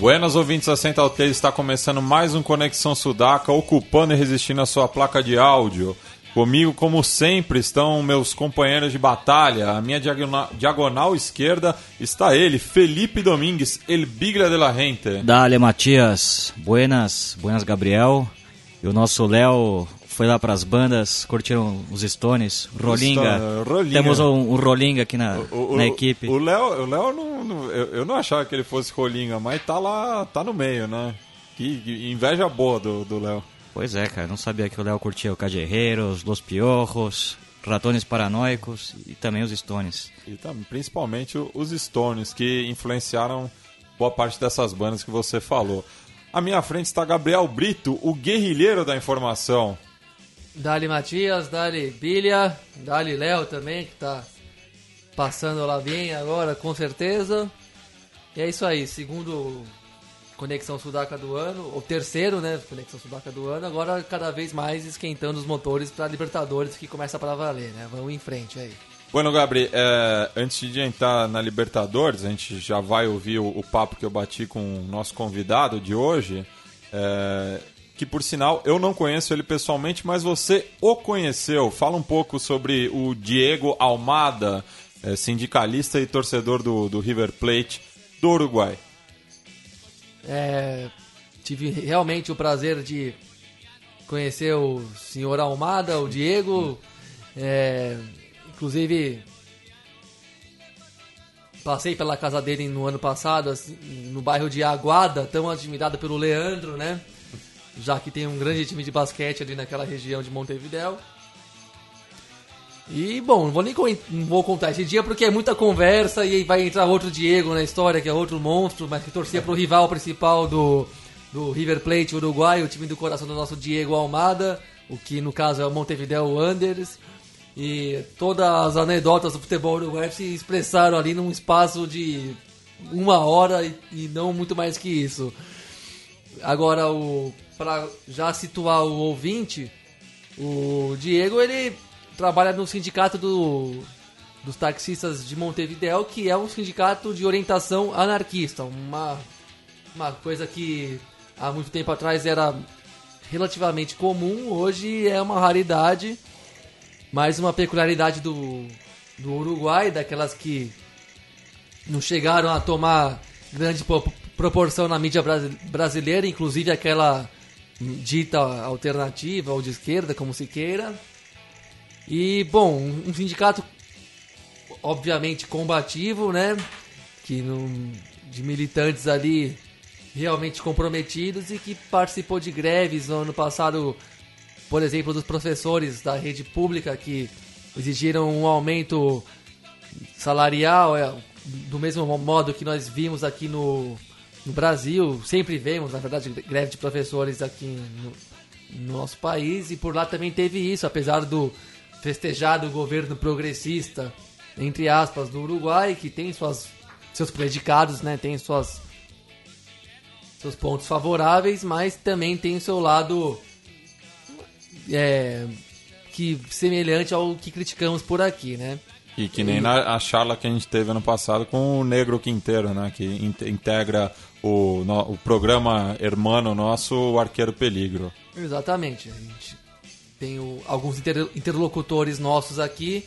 Buenas ouvintes da Central 3, está começando mais um Conexão Sudaca, ocupando e resistindo a sua placa de áudio. Comigo, como sempre, estão meus companheiros de batalha. A minha diagonal, diagonal esquerda está ele, Felipe Domingues, El Bigla de la Gente. Dale, Matias. Buenas, buenas, Gabriel. E o nosso Léo foi lá para as bandas, curtiram os Stones, Rolinga. Stone- Rolinga. Temos um, um Rolinga aqui na, O- o- na equipe. O Léo, o Léo não, não- eu, não achava que ele fosse rolinga, mas tá lá, tá no meio, né? Que, que inveja boa do do Léo. Pois é, cara, não sabia que o Léo curtia o Cajerreiros, Los Piojos, Ratones Paranoicos e também os Stones. E também, principalmente os Stones, que influenciaram boa parte dessas bandas que você falou. À minha frente está Gabriel Brito, o guerrilheiro da informação. Dali Matias, Dali Bilha, Dali Léo também, que tá passando lá bem agora, com certeza. E é isso aí, segundo Conexão Sudaca do ano, ou terceiro, né, Conexão Sudaca do ano, agora cada vez mais esquentando os motores para Libertadores, que começa para valer, né? Vamos em frente aí. Bueno, Gabri, é, antes de entrar na Libertadores, a gente já vai ouvir o, o papo que eu bati com o nosso convidado de hoje, é, que por sinal eu não conheço ele pessoalmente, mas você o conheceu. Fala um pouco sobre o Diego Almada, é, sindicalista e torcedor do, do River Plate do Uruguai. É, tive realmente o prazer de conhecer o senhor Almada, o Diego. É, inclusive, passei pela casa dele no ano passado, assim, no bairro de Aguada, tão admirado pelo Leandro, né? Já que tem um grande time de basquete ali naquela região de Montevidéu. E, bom, não vou nem não vou contar esse dia porque é muita conversa e vai entrar outro Diego na história, que é outro monstro, mas que torcia pro rival principal do, do River Plate Uruguai, o time do coração do nosso Diego Almada, o que no caso é o Montevideo Wanderers. E todas as anedotas do futebol uruguaio se expressaram ali num espaço de uma hora e, e não muito mais que isso. Agora, o para já situar o ouvinte, o Diego ele trabalha no sindicato do, dos taxistas de Montevideo, que é um sindicato de orientação anarquista, uma, uma coisa que há muito tempo atrás era relativamente comum, hoje é uma raridade, mais uma peculiaridade do, do Uruguai, daquelas que não chegaram a tomar grande proporção na mídia brasi- brasileira, inclusive aquela dita alternativa ou de esquerda, como se queira. E, bom, um sindicato obviamente combativo, né? Que não, de militantes ali realmente comprometidos e que participou de greves no ano passado, por exemplo, dos professores da rede pública que exigiram um aumento salarial, é, do mesmo modo que nós vimos aqui no, no Brasil, sempre vemos, na verdade, greve de professores aqui no, no nosso país, e por lá também teve isso, apesar do festejado governo progressista, entre aspas, do Uruguai, que tem suas, seus predicados, né, tem suas, seus pontos favoráveis, mas também tem o seu lado é, que semelhante ao que criticamos por aqui, né? E que nem na, a charla que a gente teve ano passado com o Negro Quinteiro, né? Que in- integra o, no- o programa hermano nosso, o Arqueiro Peligro. Exatamente. A gente tem o- alguns inter- interlocutores nossos aqui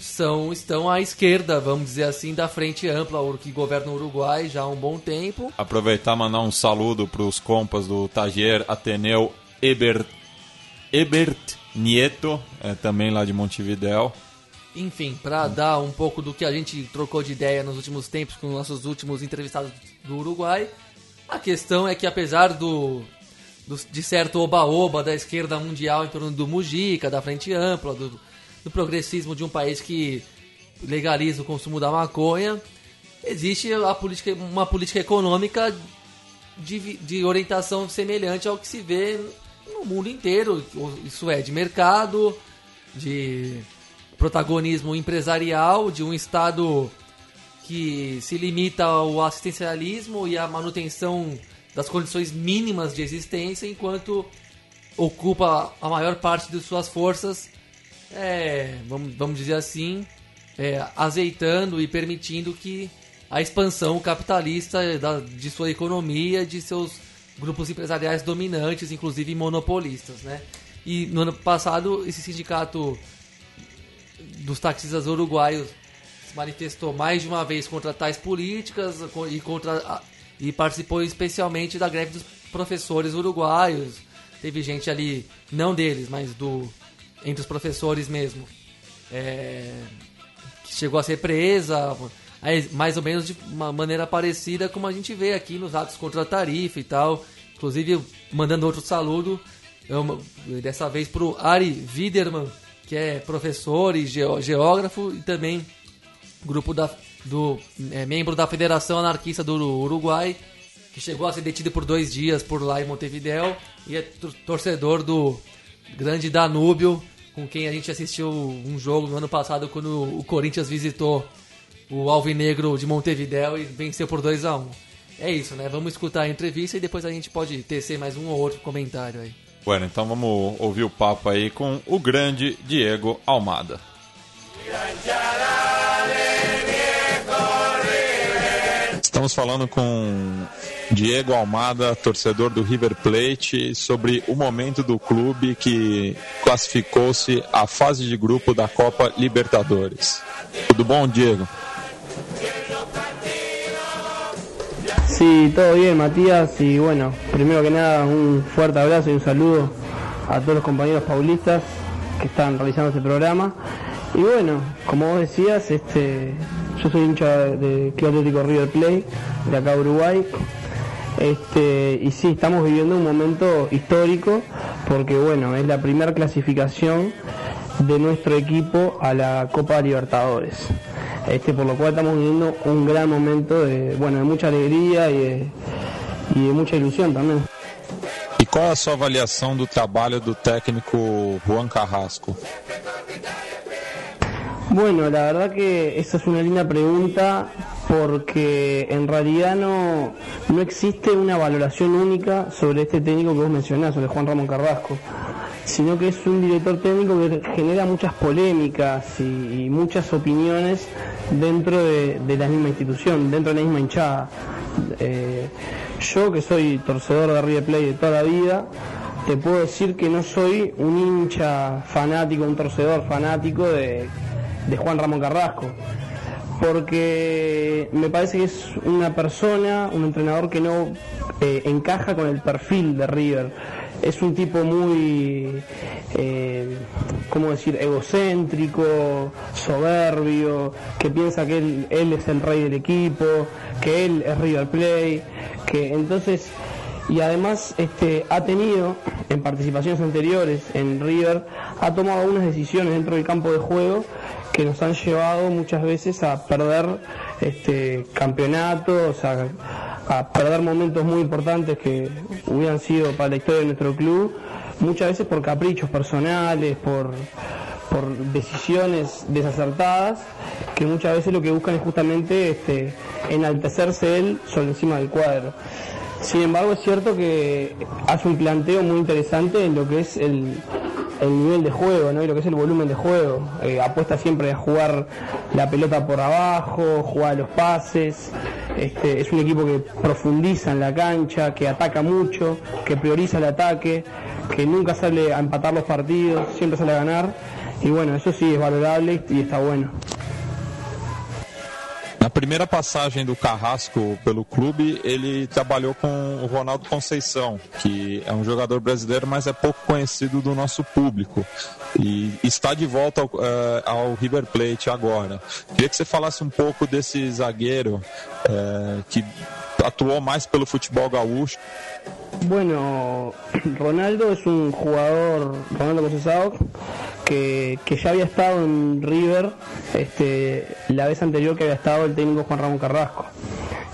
são estão à esquerda, vamos dizer assim, da frente ampla que governa o Uruguai já há um bom tempo. Aproveitar e mandar um saludo para os compas do Tagier Ateneu Ebert, Ebert Nieto, é, também lá de Montevidéu. Enfim, para dar um pouco do que a gente trocou de ideia nos últimos tempos com nossos últimos entrevistados do Uruguai, a questão é que apesar do, do- de certo oba-oba da esquerda mundial em torno do Mujica, da Frente Ampla, do, do progressismo de um país que legaliza o consumo da maconha, existe a política, uma política econômica de, de orientação semelhante ao que se vê no mundo inteiro. Isso é de mercado, de protagonismo empresarial, de um Estado que se limita ao assistencialismo e à manutenção das condições mínimas de existência, enquanto ocupa a maior parte de suas forças, é, vamos, vamos dizer assim, é, azeitando e permitindo que a expansão capitalista da, de sua economia, de seus grupos empresariais dominantes, inclusive monopolistas, né? E no ano passado esse sindicato dos taxistas uruguaios se manifestou mais de uma vez contra tais políticas e contra e participou especialmente da greve dos professores uruguaios. Teve gente ali, não deles, mas do entre os professores mesmo, é, que chegou a ser presa, mais ou menos de uma maneira parecida como a gente vê aqui nos atos contra a tarifa e tal. Inclusive, mandando outro saludo, eu, dessa vez para o Ari Widerman, que é professor e geógrafo e também grupo da, do é, membro da Federação Anarquista do Uruguai, que chegou a ser detido por dois dias por lá em Montevideo e é torcedor do grande Danúbio, com quem a gente assistiu um jogo no ano passado quando o Corinthians visitou o Alvinegro de Montevideo e venceu por 2 a 1 um. É isso, né? Vamos escutar a entrevista e depois a gente pode tecer mais um ou outro comentário aí. Bueno, então vamos ouvir o papo aí com o grande Diego Almada. Estamos falando com Diego Almada, torcedor do River Plate, sobre o momento do clube que classificou-se à fase de grupo da Copa Libertadores. Tudo bom, Diego? Sí, todo bien, Matías. Y bueno, primero que nada, un fuerte abrazo y un saludo a todos los compañeros paulistas que están realizando este programa. Y bueno, como vos decías, este, yo soy hincha de Club Atlético River Plate, de acá Uruguay. Este, y sí, estamos viviendo un momento histórico porque bueno, es la primera clasificación de nuestro equipo a la Copa Libertadores este, por lo cual estamos viviendo un gran momento de, bueno, de mucha alegría y de, y de mucha ilusión también. E qual a sua avaliação do trabalho do técnico Juan Carrasco? Bueno, la verdad que esa es una linda pregunta porque en realidad no, existe una valoración única sobre este técnico que vos mencionás, sobre Juan Ramón Carrasco sino que es un director técnico que genera muchas polémicas y, muchas opiniones dentro de, la misma institución, dentro de la misma hinchada. Eh, yo que soy torcedor de River Plate de toda la vida, te puedo decir que no soy un hincha fanático, un torcedor fanático de, Juan Ramón Carrasco, porque me parece que es una persona, un entrenador que no eh, encaja con el perfil de River es un tipo muy, eh, ¿cómo decir?, egocéntrico, soberbio, que piensa que él, él, es el rey del equipo, que él es River Play, que entonces, y además este, ha tenido, en participaciones anteriores en River, ha tomado algunas decisiones dentro del campo de juego que nos han llevado muchas veces a perder este, campeonatos, a perder momentos muy importantes que hubieran sido para la historia de nuestro club, muchas veces por caprichos personales, por, por decisiones desacertadas, que muchas veces lo que buscan es justamente este, enaltecerse él sobre encima del cuadro. Sin embargo, es cierto que hace un planteo muy interesante en lo que es el, el nivel de juego, ¿no? Y lo que es el volumen de juego. Eh, apuesta siempre a jugar la pelota por abajo, jugar los pases. Este, es un equipo que profundiza en la cancha, que ataca mucho, que prioriza el ataque, que nunca sale a empatar los partidos, siempre sale a ganar. Y bueno, eso sí es valorable y está bueno. Na primeira passagem do Carrasco pelo clube, ele trabalhou com o Ronaldo Conceição, que é um jogador brasileiro, mas é pouco conhecido do nosso público. E está de volta ao, uh, ao River Plate agora. Queria que você falasse um pouco desse zagueiro uh, que atuó más pelo futebol gaúcho. Bueno, Ronaldo es un jugador, Ronaldo Cosesao, que, que ya había estado en River este, la vez anterior que había estado el técnico Juan Ramón Carrasco.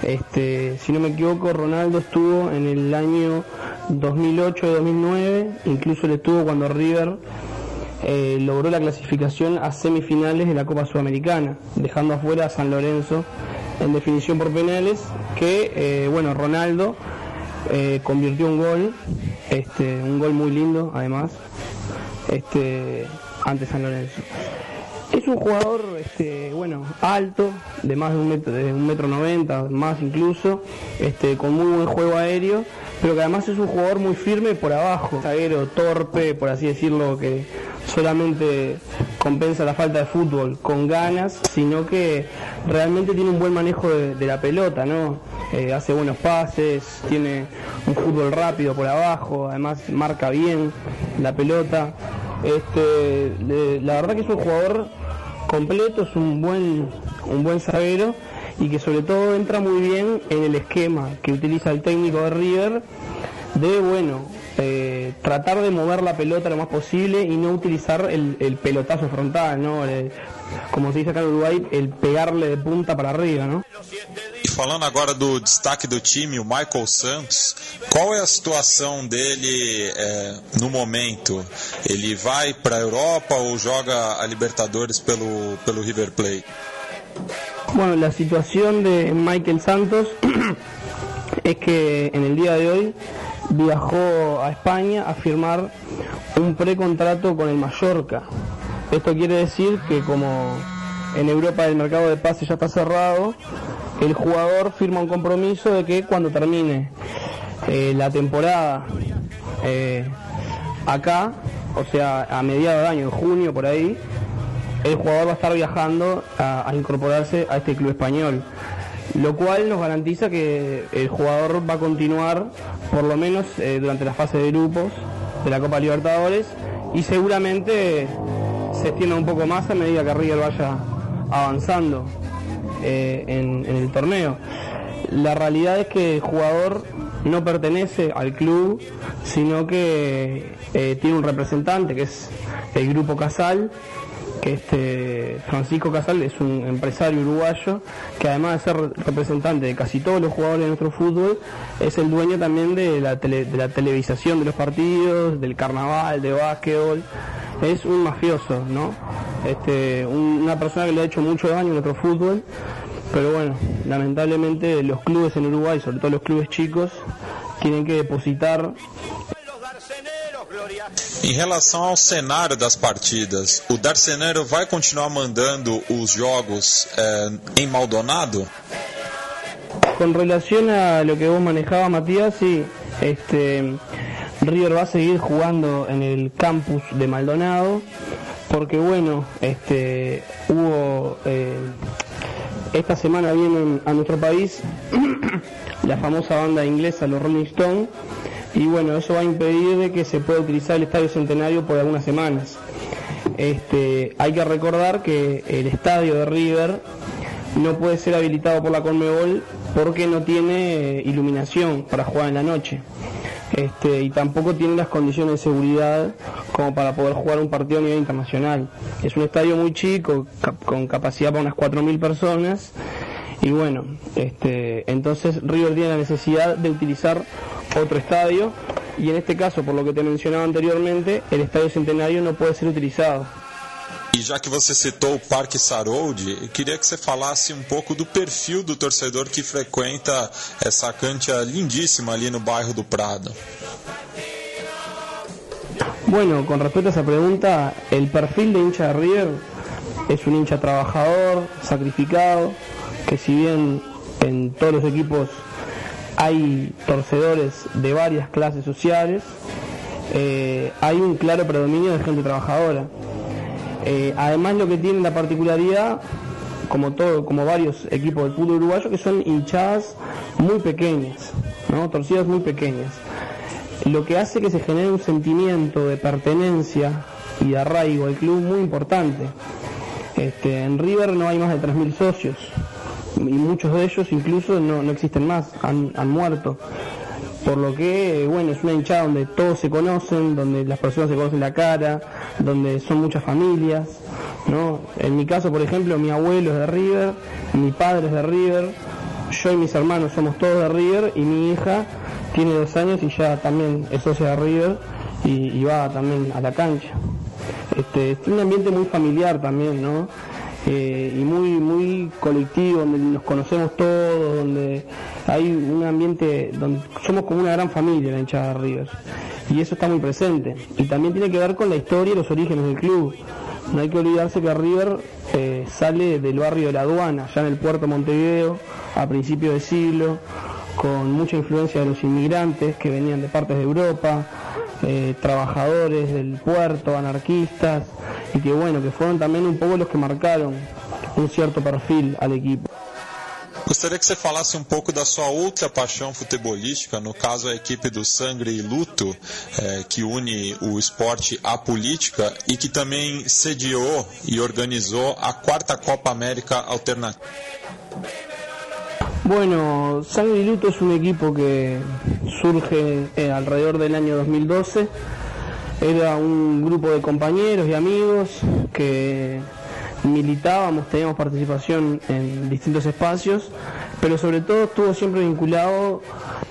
Este, si no me equivoco, Ronaldo estuvo en el año 2008 y 2009, incluso le estuvo cuando River eh, logró la clasificación a semifinales de la Copa Sudamericana, dejando afuera a San Lorenzo en definición por penales, que eh, bueno, Ronaldo eh, convirtió un gol, este, un gol muy lindo además, este, ante San Lorenzo. Es un jugador, este, bueno, alto, de más de un metro, de un metro noventa, más incluso, este, con muy buen juego aéreo, pero que además es un jugador muy firme por abajo, zaguero, torpe, por así decirlo, que solamente compensa la falta de fútbol con ganas, sino que realmente tiene un buen manejo de, la pelota, ¿no? Eh, hace buenos pases, tiene un fútbol rápido por abajo, además marca bien la pelota. Este, la verdad que es un jugador completo, es un buen, un buen zaguero y que sobre todo entra muy bien en el esquema que utiliza el técnico de River de, bueno, eh, tratar de mover la pelota lo más posible y no utilizar el, el pelotazo frontal, ¿no? como se dice acá en Uruguay, el pegarle de punta para arriba, ¿no? E falando agora do destaque do time, o Michael Santos, qual é a situação dele é, no momento? Ele vai para a Europa ou joga a Libertadores pelo, pelo River Plate? Bueno, la situación de Michael Santos es que en el día de hoy viajó a España a firmar un precontrato con el Mallorca. Esto quiere decir que como en Europa el mercado de pases ya está cerrado, el jugador firma un compromiso de que cuando termine eh, la temporada eh, acá, o sea, a mediados de año, en junio por ahí, el jugador va a estar viajando a, incorporarse a este club español. Lo cual nos garantiza que el jugador va a continuar por lo menos eh, durante la fase de grupos de la Copa Libertadores y seguramente se extienda un poco más a medida que River vaya avanzando eh, en, el torneo. La realidad es que el jugador no pertenece al club, sino que eh, tiene un representante que es el Grupo Casal, este Francisco Casal es un empresario uruguayo que además de ser representante de casi todos los jugadores de nuestro fútbol, es el dueño también de la, de la televisación de los partidos, del carnaval, de básquetbol. Es un mafioso, ¿no? Este, una persona que le ha hecho mucho daño a nuestro fútbol, pero bueno, lamentablemente los clubes en Uruguay, sobre todo los clubes chicos, tienen que depositar Em relação ao cenário das partidas, o Darcenero vai continuar mandando os jogos eh, em Maldonado? Con relación a lo que vos manejabas, Matías, sí, este, River va a seguir jugando en el campus de Maldonado, porque bueno, este, hubo, eh, esta semana vienen a nuestro país la famosa banda inglesa, los Rolling Stones, y bueno, eso va a impedir de que se pueda utilizar el Estadio Centenario por algunas semanas. Este, hay que recordar que el estadio de River no puede ser habilitado por la Conmebol porque no tiene iluminación para jugar en la noche. Este, y tampoco tiene las condiciones de seguridad como para poder jugar un partido a nivel internacional. Es un estadio muy chico, con capacidad para unas 4.000 personas, y bueno, este, entonces River tiene la necesidad de utilizar otro estadio y en este caso, por lo que te mencionaba anteriormente, el Estadio Centenario no puede ser utilizado. E já que você citou o Parque Sarold, eu queria que você falasse um pouco do perfil do torcedor que frequenta essa cancha lindíssima ali no bairro do Prado. Bueno, con respecto a esa pregunta, el perfil de hincha de River es un hincha trabajador, sacrificado, que si bien en todos los equipos hay torcedores de varias clases sociales, eh, hay un claro predominio de gente trabajadora. Eh, además lo que tiene la particularidad, como todo, como varios equipos del fútbol uruguayo, que son hinchadas muy pequeñas, ¿no? torcidas muy pequeñas. Lo que hace que se genere un sentimiento de pertenencia y de arraigo al club muy importante. Este, en River no hay más de 3.000 socios, y muchos de ellos incluso no, no existen más, han, han, muerto. Por lo que, bueno, es una hinchada donde todos se conocen, donde las personas se conocen la cara, donde son muchas familias, ¿no? En mi caso, por ejemplo, mi abuelo es de River, mi padre es de River, yo y mis hermanos somos todos de River y mi hija tiene dos años y ya también es socia de River y, y va también a la cancha. Este, es un ambiente muy familiar también, ¿no? Eh, y muy muy colectivo, donde nos conocemos todos, donde hay un ambiente donde somos como una gran familia la hinchada de River. Y eso está muy presente. Y también tiene que ver con la historia y los orígenes del club. No hay que olvidarse que River eh, sale del barrio de la aduana, ya en el puerto de Montevideo, a principios de siglo, con mucha influencia de los inmigrantes que venían de partes de Europa, eh, trabajadores del puerto, anarquistas, y que bueno, que fueron también un poco los que marcaron un cierto perfil al equipo. Gostaria que você falasse um pouco da sua outra paixão futebolística, no caso a equipe do Sangre e Luto, eh, que une o esporte à política e que também sediou e organizou a quarta Copa América Alternativa. Bueno, Sangre y Luto es un equipo que surge eh, alrededor del año 2012. Era un grupo de compañeros y amigos que militábamos, teníamos participación en distintos espacios, pero sobre todo estuvo siempre vinculado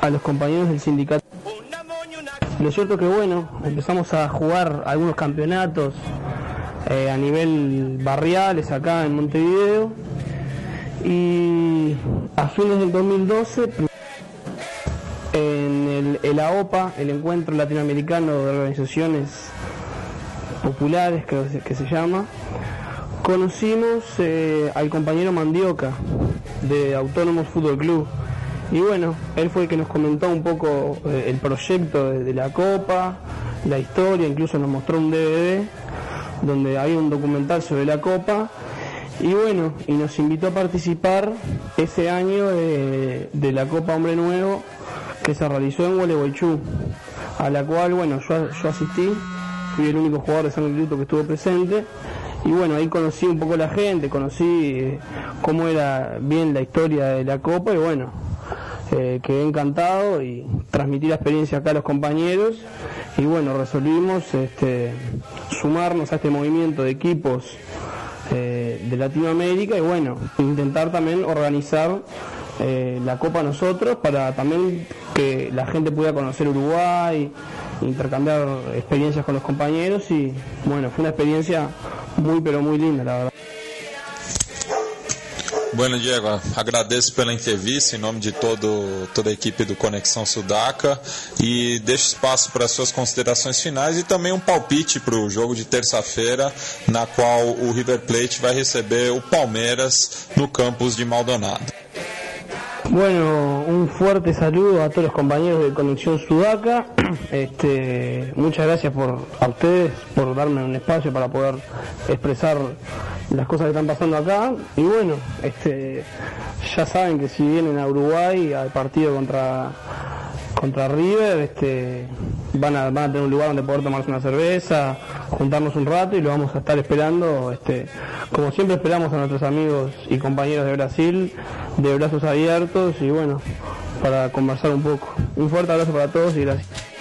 a los compañeros del sindicato. Lo cierto que bueno, empezamos a jugar algunos campeonatos eh, a nivel barriales acá en Montevideo y a fines del 2012 en el, AOPA, el Encuentro Latinoamericano de Organizaciones Populares, que se llama, conocimos eh, al compañero Mandioca de Autónomos Fútbol Club. Y bueno, él fue el que nos comentó un poco eh, el proyecto de, de la Copa, la historia, incluso nos mostró un DVD donde había un documental sobre la Copa. Y bueno, y nos invitó a participar ese año de, de la Copa Hombre Nuevo que se realizó en Gualeguaychú, a la cual, bueno, yo, yo asistí, fui el único jugador de San Luto que estuvo presente. Y bueno, ahí conocí un poco la gente, conocí eh, cómo era bien la historia de la Copa y bueno, eh, quedé encantado y transmití la experiencia acá a los compañeros y bueno, resolvimos este, sumarnos a este movimiento de equipos eh, de Latinoamérica y bueno, intentar también organizar eh, la Copa nosotros para también que la gente pueda conocer Uruguay, intercambiar experiencias con los compañeros y bueno, fue una experiencia muy pero muy linda la verdad. Bueno, Diego, agradeço pela entrevista em nome de todo, toda a equipe do Conexão Sudaca e deixo espaço para suas considerações finais e também um palpite para o jogo de terça-feira, na qual o River Plate vai receber o Palmeiras no campus de Maldonado. Bueno, un fuerte saludo a todos los compañeros de Conexión Sudaca. Este, muchas gracias por a ustedes por darme un espacio para poder expresar las cosas que están pasando acá. Y bueno, este, ya saben que si vienen a Uruguay al partido contra contra River, este, van a, van a tener un lugar donde poder tomarse una cerveza, juntarnos un rato y lo vamos a estar esperando, este, como siempre esperamos a nuestros amigos y compañeros de Brasil, de brazos abiertos y bueno, para conversar un poco. Un fuerte abrazo para todos y gracias.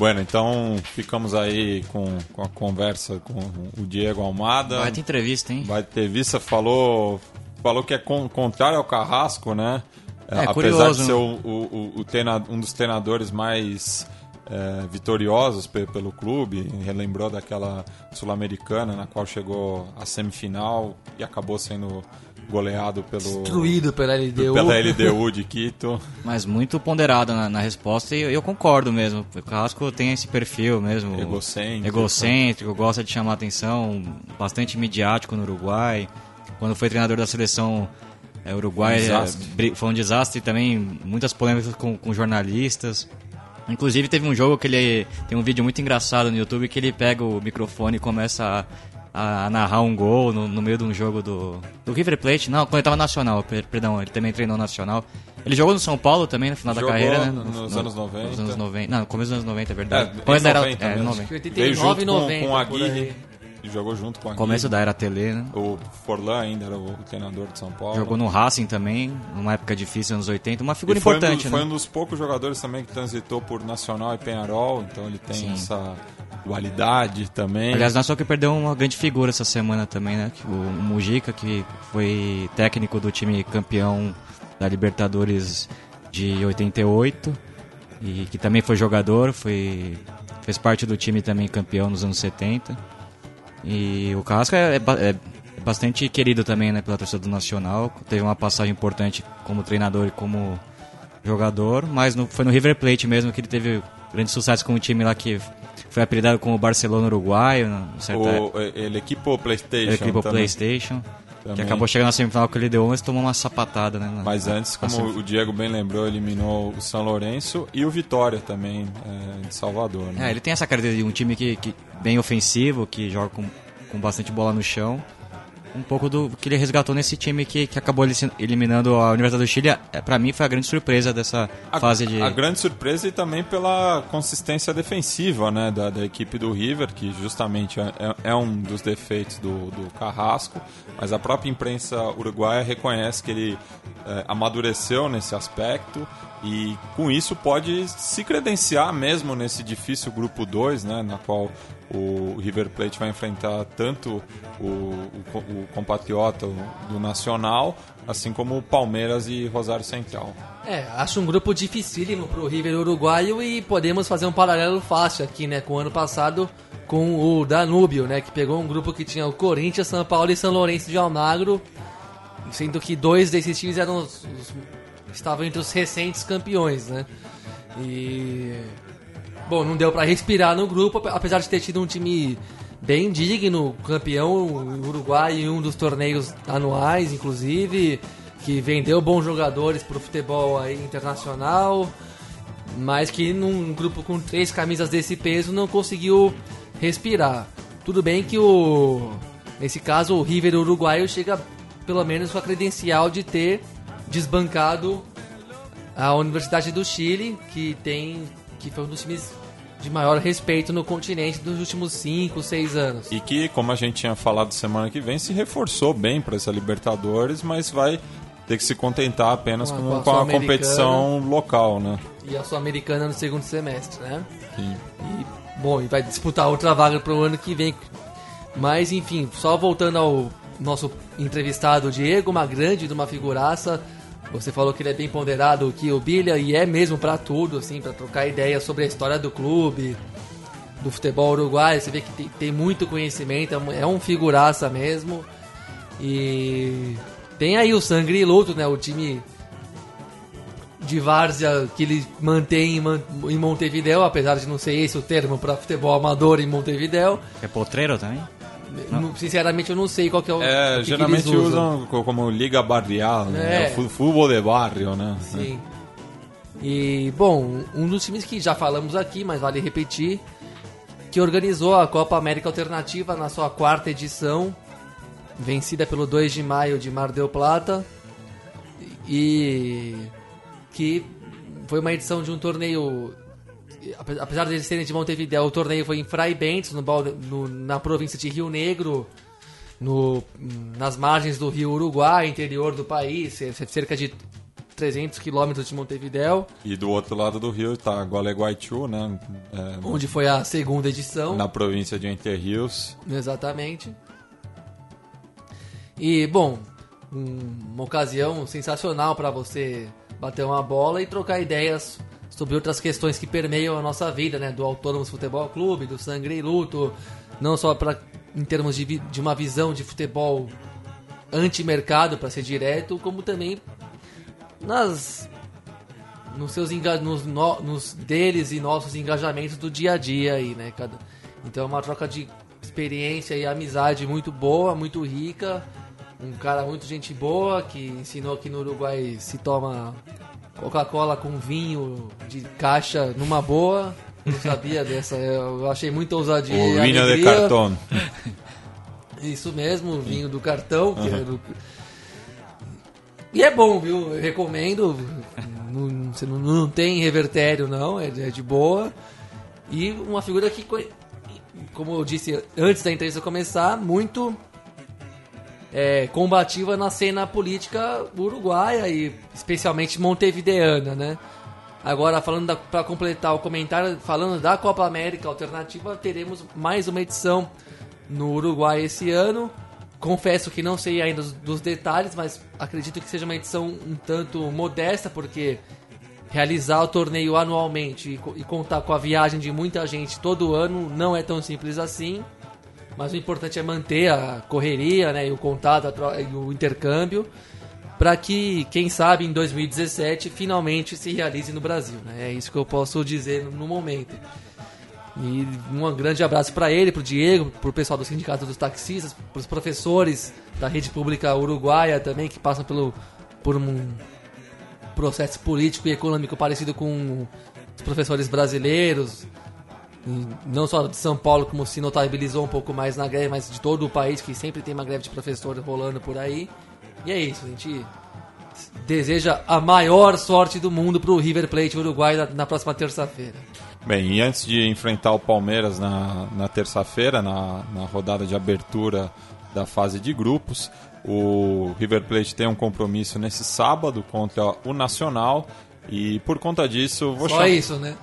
Bueno, então ficamos aí com, com a conversa com o Diego Almada. Vai ter entrevista, hein? Vai ter vista, falou, falou que é con, contrário ao Carrasco, né? É, Apesar curioso, de ser né? o, o, o treina- um dos treinadores mais é, vitoriosos pe- pelo clube, relembrou daquela Sul-Americana na qual chegou à semifinal e acabou sendo goleado pelo, Destruído pela LDU. pela LDU de Quito. Mas muito ponderado na, na resposta e eu, eu concordo mesmo. O Carrasco tem esse perfil mesmo. Egocêntrico. Egocêntrico, gosta de chamar atenção, bastante midiático no Uruguai. Quando foi treinador da seleção é, uruguaia, Um é, foi um desastre também, muitas polêmicas com, com jornalistas. Inclusive teve um jogo que ele tem um vídeo muito engraçado no YouTube que ele pega o microfone e começa a, a narrar um gol no, no meio de um jogo do, do River Plate. Não, quando ele tava nacional, per- perdão, ele também treinou nacional. Ele jogou no São Paulo também no final Jogou da carreira, né? no- nos anos 90. Nos anos 90. Não, no começo dos anos 90, é É, verdade. começo da era, 90 é, mesmo. 90. Veio 89 junto e com, 90. com a por aí. Aguirre. E jogou junto com a Começo Aguirre. da era Tele, né? O Forlan ainda era o treinador de São Paulo. Jogou no Racing também, numa época difícil, anos 80. Uma figura foi importante, um, dos, foi né? um dos poucos jogadores também que transitou por Nacional e Penharol, então ele tem Sim. essa dualidade também. Aliás, não é só que perdeu uma grande figura essa semana também, né? O Mujica, que foi técnico do time campeão da Libertadores de 88 e que também foi jogador, foi fez parte do time também campeão nos anos 70. E o Carrasco é, é, é bastante querido também né, pela torcida do Nacional. Teve uma passagem importante como treinador e como jogador, mas no, foi no River Plate mesmo que ele teve grande sucesso com o time lá que foi apelidado como Barcelona Uruguaio. O, ele equipou PlayStation. Ele equipou também. PlayStation. Também. Que acabou chegando na semifinal com ele deu 11 e tomou uma sapatada, né? Na, Mas antes, como o Diego bem lembrou, eliminou o São Lourenço e o Vitória também, é, de Salvador. Né? É, ele tem essa característica de um time que, que bem ofensivo, que joga com, com bastante bola no chão um pouco do que ele resgatou nesse time que, que acabou eliminando a Universidade do Chile. É, para mim foi a grande surpresa dessa a, fase de. A grande surpresa e também pela consistência defensiva né, da, da equipe do River, que justamente é, é, é um dos defeitos do, do Carrasco, mas a própria imprensa uruguaia reconhece que ele é, amadureceu nesse aspecto e com isso pode se credenciar mesmo nesse difícil grupo 2, né, na qual o River Plate vai enfrentar tanto o, o, o compatriota do Nacional, assim como o Palmeiras e Rosário Central. É, acho um grupo dificílimo para o River uruguaio e podemos fazer um paralelo fácil aqui, né, com o ano passado com o Danúbio, né, que pegou um grupo que tinha o Corinthians, São Paulo e São Lourenço de Almagro, sendo que dois desses times eram os, os, estavam entre os recentes campeões, né? E Bom, não deu para respirar no grupo, apesar de ter tido um time bem digno, campeão uruguai em um dos torneios anuais, inclusive, que vendeu bons jogadores para o futebol aí internacional, mas que num grupo com três camisas desse peso não conseguiu respirar. Tudo bem que o nesse caso o River uruguaio chega pelo menos com a credencial de ter desbancado a Universidade do Chile, que tem que foi um dos times de maior respeito no continente dos últimos 5, 6 anos. E que, como a gente tinha falado semana que vem, se reforçou bem para essa Libertadores, mas vai ter que se contentar apenas com, com a, com a competição local, né? E a Sul-Americana no segundo semestre, né? Sim. E, bom, e vai disputar outra vaga para o ano que vem. Mas, enfim, só voltando ao nosso entrevistado Diego, uma grande de uma figuraça você falou que ele é bem ponderado, que o Bilha, e é mesmo para tudo, assim, para trocar ideias sobre a história do clube, do futebol uruguaio. Você vê que tem, tem muito conhecimento, é um figuraça mesmo. E tem aí o sangue e luto, né? O time de várzea que ele mantém em Montevideo, apesar de não ser esse o termo para futebol amador em Montevideo. É potreiro também? Não. Sinceramente, eu não sei qual que é o. É, que geralmente que usam. como liga barrial, né? É. é. Futebol de barrio, né? Sim. E, bom, um dos times que já falamos aqui, mas vale repetir, que organizou a Copa América Alternativa na sua quarta edição, vencida pelo 2 de maio de Mar del Plata, e que foi uma edição de um torneio apesar de eles serem de Montevideo, o torneio foi em Fray Bentes, no, no, na província de Rio Negro, no, nas margens do rio Uruguai, interior do país, cerca de 300 quilômetros de Montevideo. E do outro lado do rio está Gualeguaychú, né? É, onde foi a segunda edição. Na província de Entre Rios. Exatamente. E, bom, uma ocasião sensacional para você bater uma bola e trocar ideias sobre outras questões que permeiam a nossa vida, né? Do Autônomos Futebol Clube, do Sangre e Luto, não só para em termos de, de uma visão de futebol anti-mercado, para ser direto, como também nas nos seus nos, no, nos deles e nossos engajamentos do dia a dia aí, né? Cada, então é uma troca de experiência e amizade muito boa, muito rica. Um cara muito gente boa que ensinou que no Uruguai se toma Coca-Cola com vinho de caixa numa boa. Não sabia dessa, eu achei muita ousadia. O vinho de cartão. Isso mesmo, vinho do cartão. Uhum. É do... E é bom, viu? Eu recomendo. Não, você não, não tem revertério, não, é, é de boa. E uma figura que, como eu disse antes da entrevista começar, muito é, combativa na cena política uruguaia e especialmente montevideana, né? Agora, falando para completar o comentário, falando da Copa América Alternativa, teremos mais uma edição no Uruguai esse ano, confesso que não sei ainda dos, dos detalhes, mas acredito que seja uma edição um tanto modesta, porque realizar o torneio anualmente e, e contar com a viagem de muita gente todo ano não é tão simples assim. Mas o importante é manter a correria, né, e o contato e o intercâmbio para que, quem sabe, em 2017 finalmente se realize no Brasil. Né? É isso que eu posso dizer no- momento. E um grande abraço para ele, para o Diego, para o pessoal do Sindicato dos Taxistas, para os professores da rede pública uruguaia também, que passam pelo, por um processo político e econômico parecido com os professores brasileiros, não só de São Paulo, como se notabilizou um pouco mais na greve, mas de todo o país, que sempre tem uma greve de professores rolando por aí. E é isso, a gente deseja a maior sorte do mundo pro River Plate Uruguai na, na próxima terça-feira. Bem, e antes de enfrentar o Palmeiras na, na terça-feira, na, na rodada de abertura da fase de grupos, o River Plate tem um compromisso nesse sábado contra o Nacional. E por conta disso, vou Só chamar. isso, né?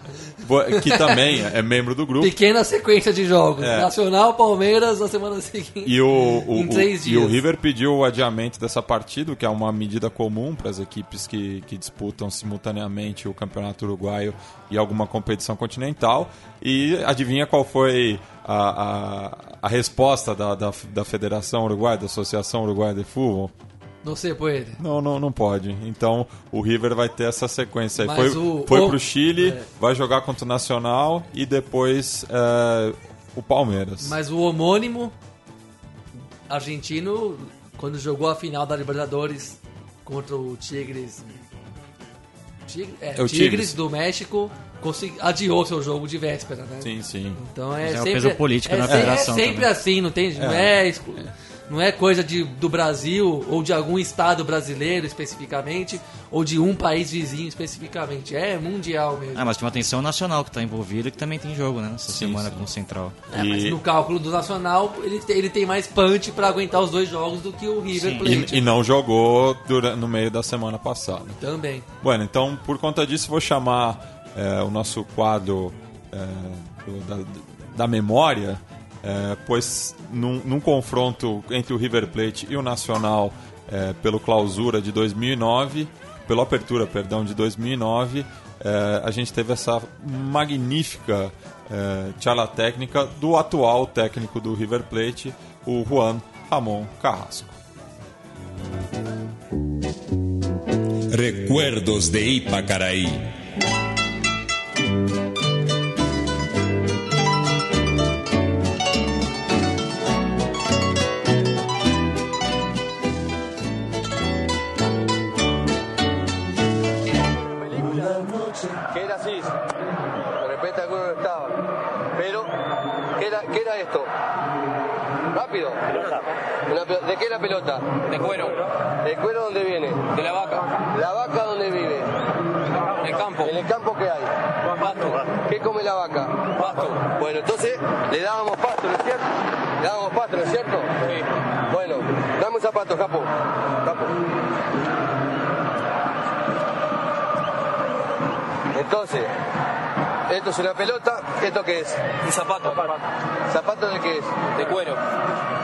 Que também é membro do grupo. Pequena sequência de jogos. É. Nacional, Palmeiras, na semana seguinte. E o, o, em três o- e o. River pediu o adiamento dessa partida, que é uma medida comum para as equipes que, que disputam simultaneamente o Campeonato Uruguaio e alguma competição continental. E adivinha qual foi a, a, a resposta da, da, da Federação Uruguaia, da Associação Uruguaia de Futebol? Não sei, Poeira. Não, não, não pode. Então o River vai ter essa sequência aí. Mas Foi, o- foi o- pro Chile, é. vai jogar contra o Nacional e depois é, o Palmeiras. Mas o homônimo argentino, quando jogou a final da Libertadores contra o Tigres. Tigre, é, É o Tigres, Tigres. do México, consegui, adiou seu jogo de véspera, né? Sim, sim. Então é Mas é sempre, peso político é, na se- federação É sempre também. assim, não tem, não é, exclu- não é coisa de, do Brasil ou de algum estado brasileiro especificamente ou de um país vizinho especificamente, é mundial mesmo. Ah, mas tem uma atenção nacional que tá envolvida que também tem jogo, né? Nessa Sim, semana sim. com o Central. É, mas E- no cálculo do Nacional, ele, te- ele tem mais punch pra aguentar os dois jogos do que o River Sim. Plate. E, e não jogou dura- no meio da semana passada. Também. Bueno, então, por conta disso, vou chamar é, o nosso quadro é, do- da, da memória, é, pois num, num confronto entre o River Plate e o Nacional é, pelo clausura de 2009, pela apertura, perdão, de 2009, é, a gente teve essa magnífica é, técnica do atual técnico do River Plate, o Juan Ramon Carrasco. Recuerdos de Ipacaraí. ¿Qué era, esto? Rápido. ¿De qué es la pelota? De cuero, ¿El cuero dónde viene? de la vaca, ¿La vaca dónde vive? en el campo, ¿En el campo qué hay? pasto, ¿Qué come la vaca? pasto. Bueno, entonces le dábamos pasto, ¿no es cierto? Le dábamos pasto, ¿no es cierto? Sí. Bueno, dame un zapato. Capo. Entonces, esto es una pelota, ¿esto qué es? Un zapato, ¿Zapato de qué es? de cuero,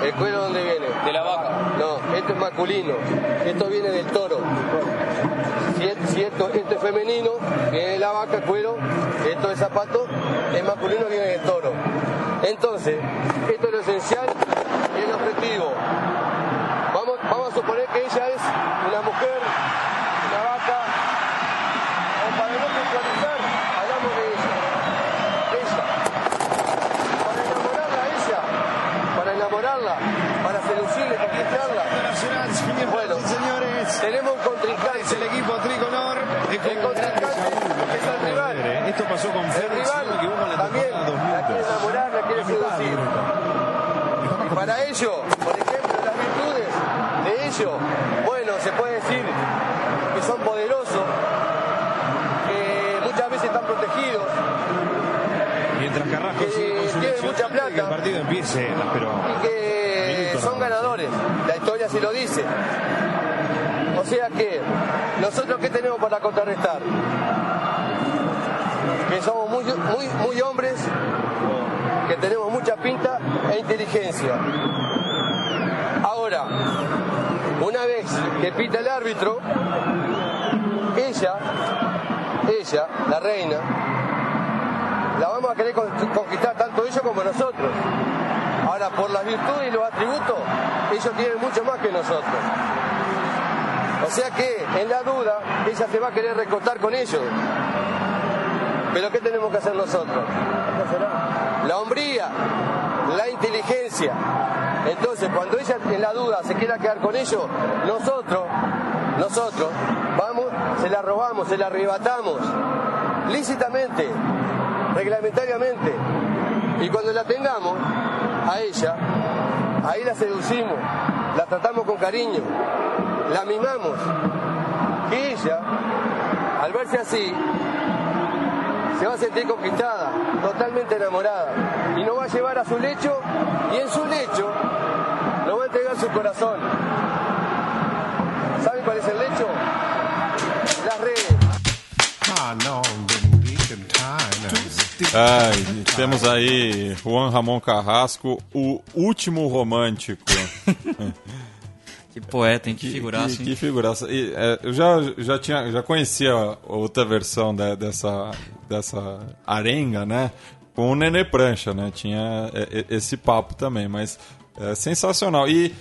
¿El cuero dónde viene? de la vaca, No, esto es masculino, esto viene del toro. Si, es- si esto, esto es femenino, viene de la vaca, cuero, esto es zapato, es masculino, viene del toro. Entonces, esto es lo esencial y el objetivo. Vamos, vamos a suponer que ella es una mujer, una vaca, o para no sexualizar, hablamos de ella. Ella. Para enamorarla a ella, para enamorarla, para seducirla, conquistarla. Bueno, tenemos un contrincante. el equipo tricolor. Es El contrincante es el rival. Esto pasó con El Ferro, si no me rival equivoco, en la también temporada la quiere 2002. enamorar, la quiere seducir. Y para ello, por ejemplo, las virtudes de ello, bueno, se puede decir que son poderosos, que muchas veces están protegidos, Mientras Carrasco Que sigue con su tiene lección mucha que plata. el partido empiece, pero y que son ganadores. La historia sí lo dice. O sea que, ¿nosotros qué tenemos para contrarrestar? Que somos muy, muy, muy hombres, que tenemos mucha pinta e inteligencia. Ahora, Una vez que pita el árbitro, ella, ella, la reina, la vamos a querer con- conquistar tanto ellos como nosotros. Ahora, por las virtudes y los atributos, ellos tienen mucho más que nosotros. O sea que, en la duda, ella se va a querer recortar con ellos. Pero ¿qué tenemos que hacer nosotros? Hombría, la inteligencia. Entonces, cuando ella en la duda se quiera quedar con ellos, nosotros, nosotros, vamos, se la robamos, se la arrebatamos, lícitamente, reglamentariamente. Y cuando la tengamos, a ella, ahí la seducimos, la tratamos con cariño, la mimamos. Que ella, al verse así, se va a sentir conquistada, totalmente enamorada, y nos va a llevar a su lecho, y en su lecho nos va a entregar su corazón. ¿Saben cuál es el lecho? Las redes. Ai, temos aí Juan Ramon Carrasco, o último romântico. Que poeta, hein? Que Que, figuraça, que, hein? que figuraça. E, é, eu já, já, tinha, já conhecia outra versão da- dessa, dessa arenga, né? Com o Nenê Prancha, né? Tinha é, é, esse papo também, mas é sensacional. E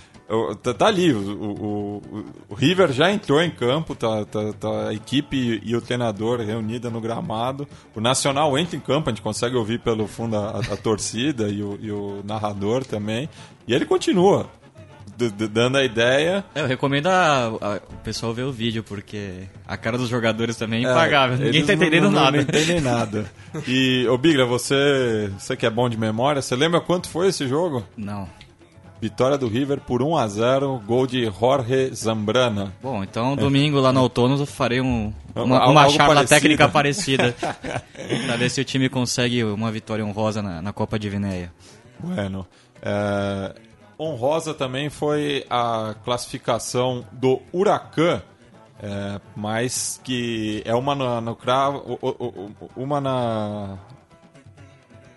tá, tá ali, o, o, o- River já entrou em campo, tá, tá, tá a equipe e o treinador reunida no gramado. O Nacional entra em campo, a gente consegue ouvir pelo fundo a, a torcida e o, e o narrador também. E ele continua dando a ideia. É, eu recomendo a- a- o pessoal ver o vídeo, porque a cara dos jogadores também é É, impagável. Ninguém eles tá entendendo não, nada. Não entendem nada. E, ô Bigra, você, você que é bom de memória, você lembra quanto foi esse jogo? Não. Vitória do River por 1 a 0 gol de Jorge Zambrana. Bom, então domingo lá no outono eu farei um, uma, uma charla técnica parecida. pra ver se o time consegue uma vitória honrosa na, na Copa de Vinéia. Bueno. É, honrosa também foi a classificação do Huracan, é, mas que é uma na- no cravo, uma na.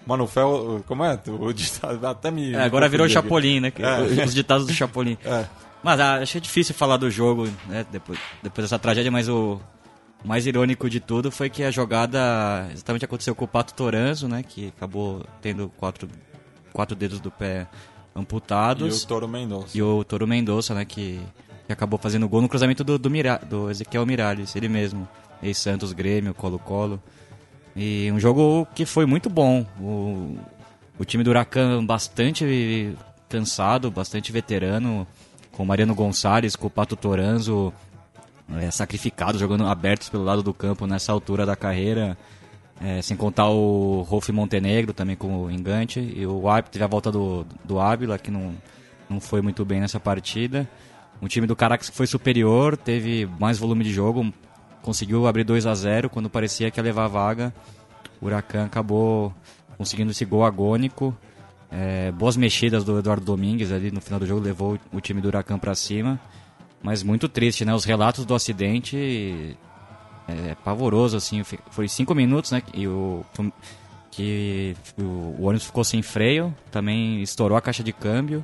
Uma no fel, como é? O ditado até me. É, agora virou. Chapolin, né? Que- É. Os ditados do Chapolin. É. Mas ah, achei difícil falar do jogo, né? Depois, depois dessa tragédia, mas o mais irônico de tudo foi que a jogada exatamente aconteceu com o Pato Toranzo, né? Que acabou tendo quatro, quatro dedos do pé E amputados. o Toro Mendonça. E o Toro Mendonça, né, que, que acabou fazendo gol no cruzamento do, do, Mira, do Ezequiel Miralles, ele mesmo. Ex-Santos, Grêmio, Colo-Colo. E um jogo que foi muito bom. O, o time do Huracan bastante cansado, bastante veterano, com o Mariano Gonçalves, com o Pato Toranzo é, sacrificado, jogando abertos pelo lado do campo nessa altura da carreira. É, sem contar o Rolf Montenegro também como engante. E o árbitro teve a volta do, do Ávila, que não, não foi muito bem nessa partida. O time do Caracas foi superior, teve mais volume de jogo, conseguiu abrir 2 a 0 quando parecia que ia levar a vaga. O Huracan acabou conseguindo esse gol agônico. É, boas mexidas do Eduardo Domingues ali no final do jogo, levou o time do Huracan para cima. Mas muito triste, né? Os relatos do acidente é pavoroso, assim. Foi cinco minutos, né? E o, que o, ônibus ficou sem freio, também estourou a caixa de câmbio.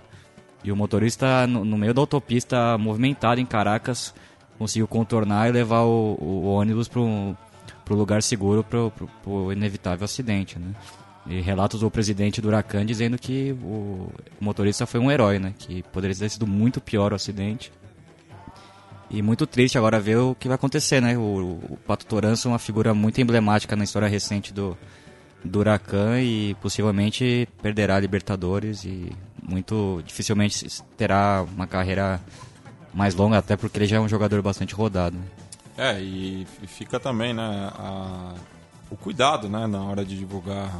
E o motorista, no, no meio da autopista movimentada em Caracas, conseguiu contornar e levar o, o ônibus para o lugar seguro para o inevitável acidente, né? E relatos do presidente do Huracan dizendo que o motorista foi um herói, né? Que poderia ter sido muito pior o acidente. E muito triste agora ver o que vai acontecer, né? O, o Pato Toranço é uma figura muito emblemática na história recente do, do Huracan e possivelmente perderá a Libertadores e muito dificilmente terá uma carreira mais longa, até porque ele já é um jogador bastante rodado. É, e fica também, né, a- o cuidado, né, na hora de divulgar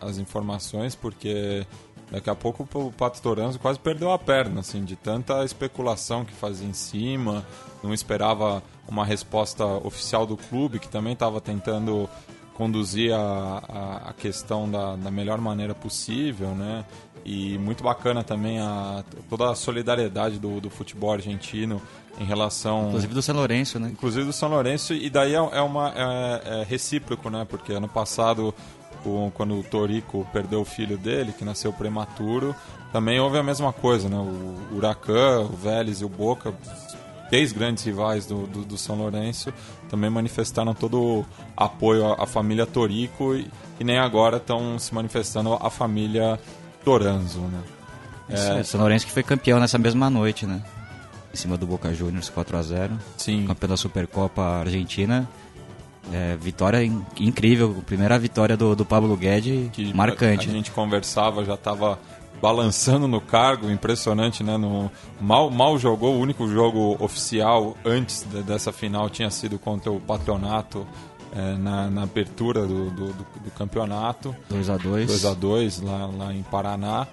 as informações, porque daqui a pouco o Pato Toranzo quase perdeu a perna, assim, de tanta especulação que fazia em cima, não esperava uma resposta oficial do clube, que também estava tentando conduzir a, a, a questão da, da melhor maneira possível, né? E muito bacana também a, toda a solidariedade do, do futebol argentino em relação Inclusive do São Lourenço, né? inclusive do São Lourenço, e daí é, é uma é, é recíproco, né? Porque ano passado o- quando o Torico perdeu o filho dele, que nasceu prematuro, também houve a mesma coisa, né? O Huracan, o Vélez e o Boca, três grandes rivais do, do, do São Lourenço, também manifestaram todo o apoio à, à família Torico e, e nem agora estão se manifestando a família Toranzo, né? Isso, é, São Lourenço que foi campeão nessa mesma noite, né? Em cima do Boca Juniors 4 a 0 Sim. Campeão da Supercopa Argentina. É, vitória in- incrível, primeira vitória do, do Pablo Guedes, que marcante. A, a gente conversava, já estava balançando no cargo, impressionante, né? No, mal, mal jogou, o único jogo oficial antes de- dessa final tinha sido contra o Patronato eh, na, na abertura do, do, do- do campeonato. 2 a 2 2 a 2 lá, lá em Paraná.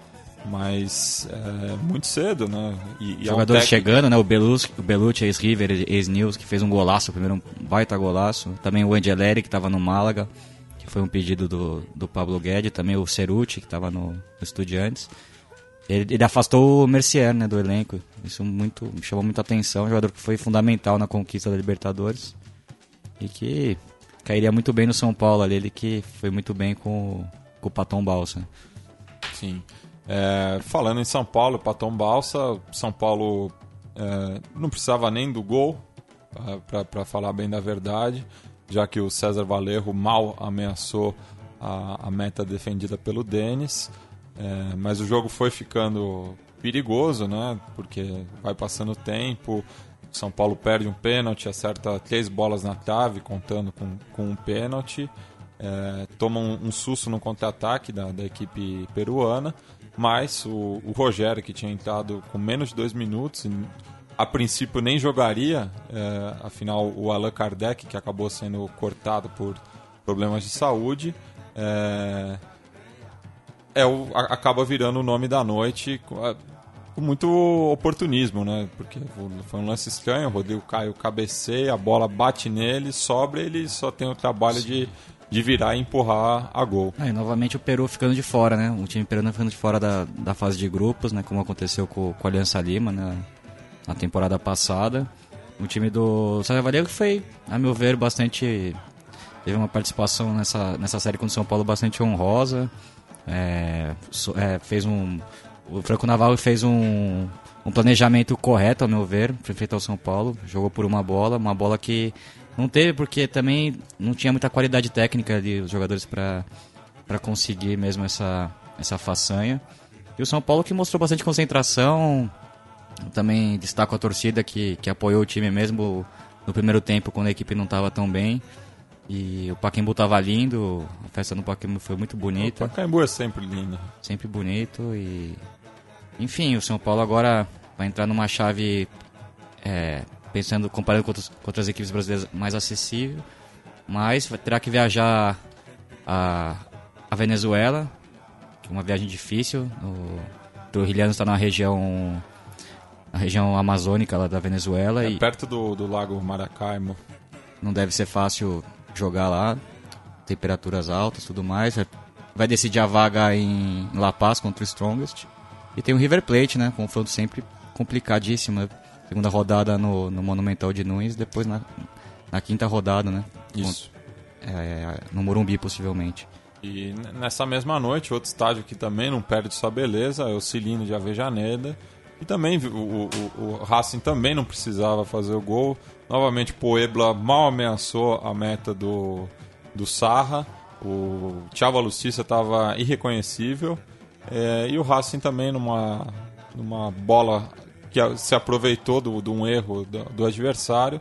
Mas é, muito cedo, né? E, e é um Jogadores chegando, né? O Belucci, o Belucci ex-River, ex-News, que fez um golaço, primeiro um baita golaço. Também o Angeleri, que estava no Málaga, que foi um pedido do, do Pablo Guedes. Também o Ceruti, que estava no, no Estudiantes. Ele, ele afastou o Mercier, né, do elenco. Isso muito, me chamou muita atenção. Um jogador que foi fundamental na conquista da Libertadores. E que cairia muito bem no São Paulo ali. Ele que foi muito bem com, o- com o Paton Balsa. Sim. É, falando em São Paulo, Patom Balsa, São Paulo é, não precisava nem do gol, para falar bem da verdade, já que o César Valerro mal ameaçou a, a meta defendida pelo Denis. É, mas o jogo foi ficando perigoso, né? Porque vai passando o tempo, São Paulo perde um pênalti, acerta três bolas na trave, contando com, com um pênalti. É, toma um, um susto no contra-ataque da, da equipe peruana, mas o, o Rogério, que tinha entrado com menos de dois minutos, a princípio nem jogaria, é, afinal o Allan Kardec, que acabou sendo cortado por problemas de saúde, é, é o, a- acaba virando o nome da noite com, a- com muito oportunismo, né? Porque foi um lance estranho, o Rodrigo Caio cabeceia, a bola bate nele, sobra, ele só tem o trabalho de, de virar e empurrar a gol. E novamente o Peru ficando de fora, né? O time peruano ficando de fora da, da fase de grupos, né? Como aconteceu com, com a Aliança Lima né? na temporada passada. O time do Vallejo que foi, a meu ver, bastante... Teve uma participação nessa, nessa série com o São Paulo bastante honrosa. É, é, fez um... O Franco Navarro fez um, um planejamento correto, a meu ver, para enfrentar o São Paulo. Jogou por uma bola, uma bola que não teve porque também não tinha muita qualidade técnica ali, os jogadores para conseguir mesmo essa, essa façanha. E o São Paulo que mostrou bastante concentração. Também destaco a torcida que, que apoiou o time mesmo no primeiro tempo, quando a equipe não estava tão bem. E o Pacaembu estava lindo, a festa no Pacaembu foi muito O bonita, Pacaembu é sempre lindo. sempre bonito. E enfim, o São Paulo agora vai entrar numa chave é, pensando, comparando com outras, com outras equipes brasileiras, mais acessível. Mas terá que viajar a, a Venezuela, que é uma viagem difícil. O Trujilliano está na região, na região amazônica lá da Venezuela É e perto do, do lago Maracaibo. não deve ser fácil jogar lá. Temperaturas altas tudo mais. Vai decidir a vaga em La Paz contra o Strongest. E tem o River Plate, né? Confronto sempre complicadíssimo. Segunda rodada no, no Monumental de Nunes, depois na, na quinta rodada, né? Isso. É, no Morumbi, possivelmente. E nessa mesma noite, outro estádio que também não perde sua beleza é o Cilindro de Avejaneda. E também o, o, o Racing também não precisava fazer o gol. Novamente, Puebla mal ameaçou a meta do, do Sarra. O Thiago Lustiça estava irreconhecível. É, e o Racing também numa, numa bola que se aproveitou de um erro do, do adversário.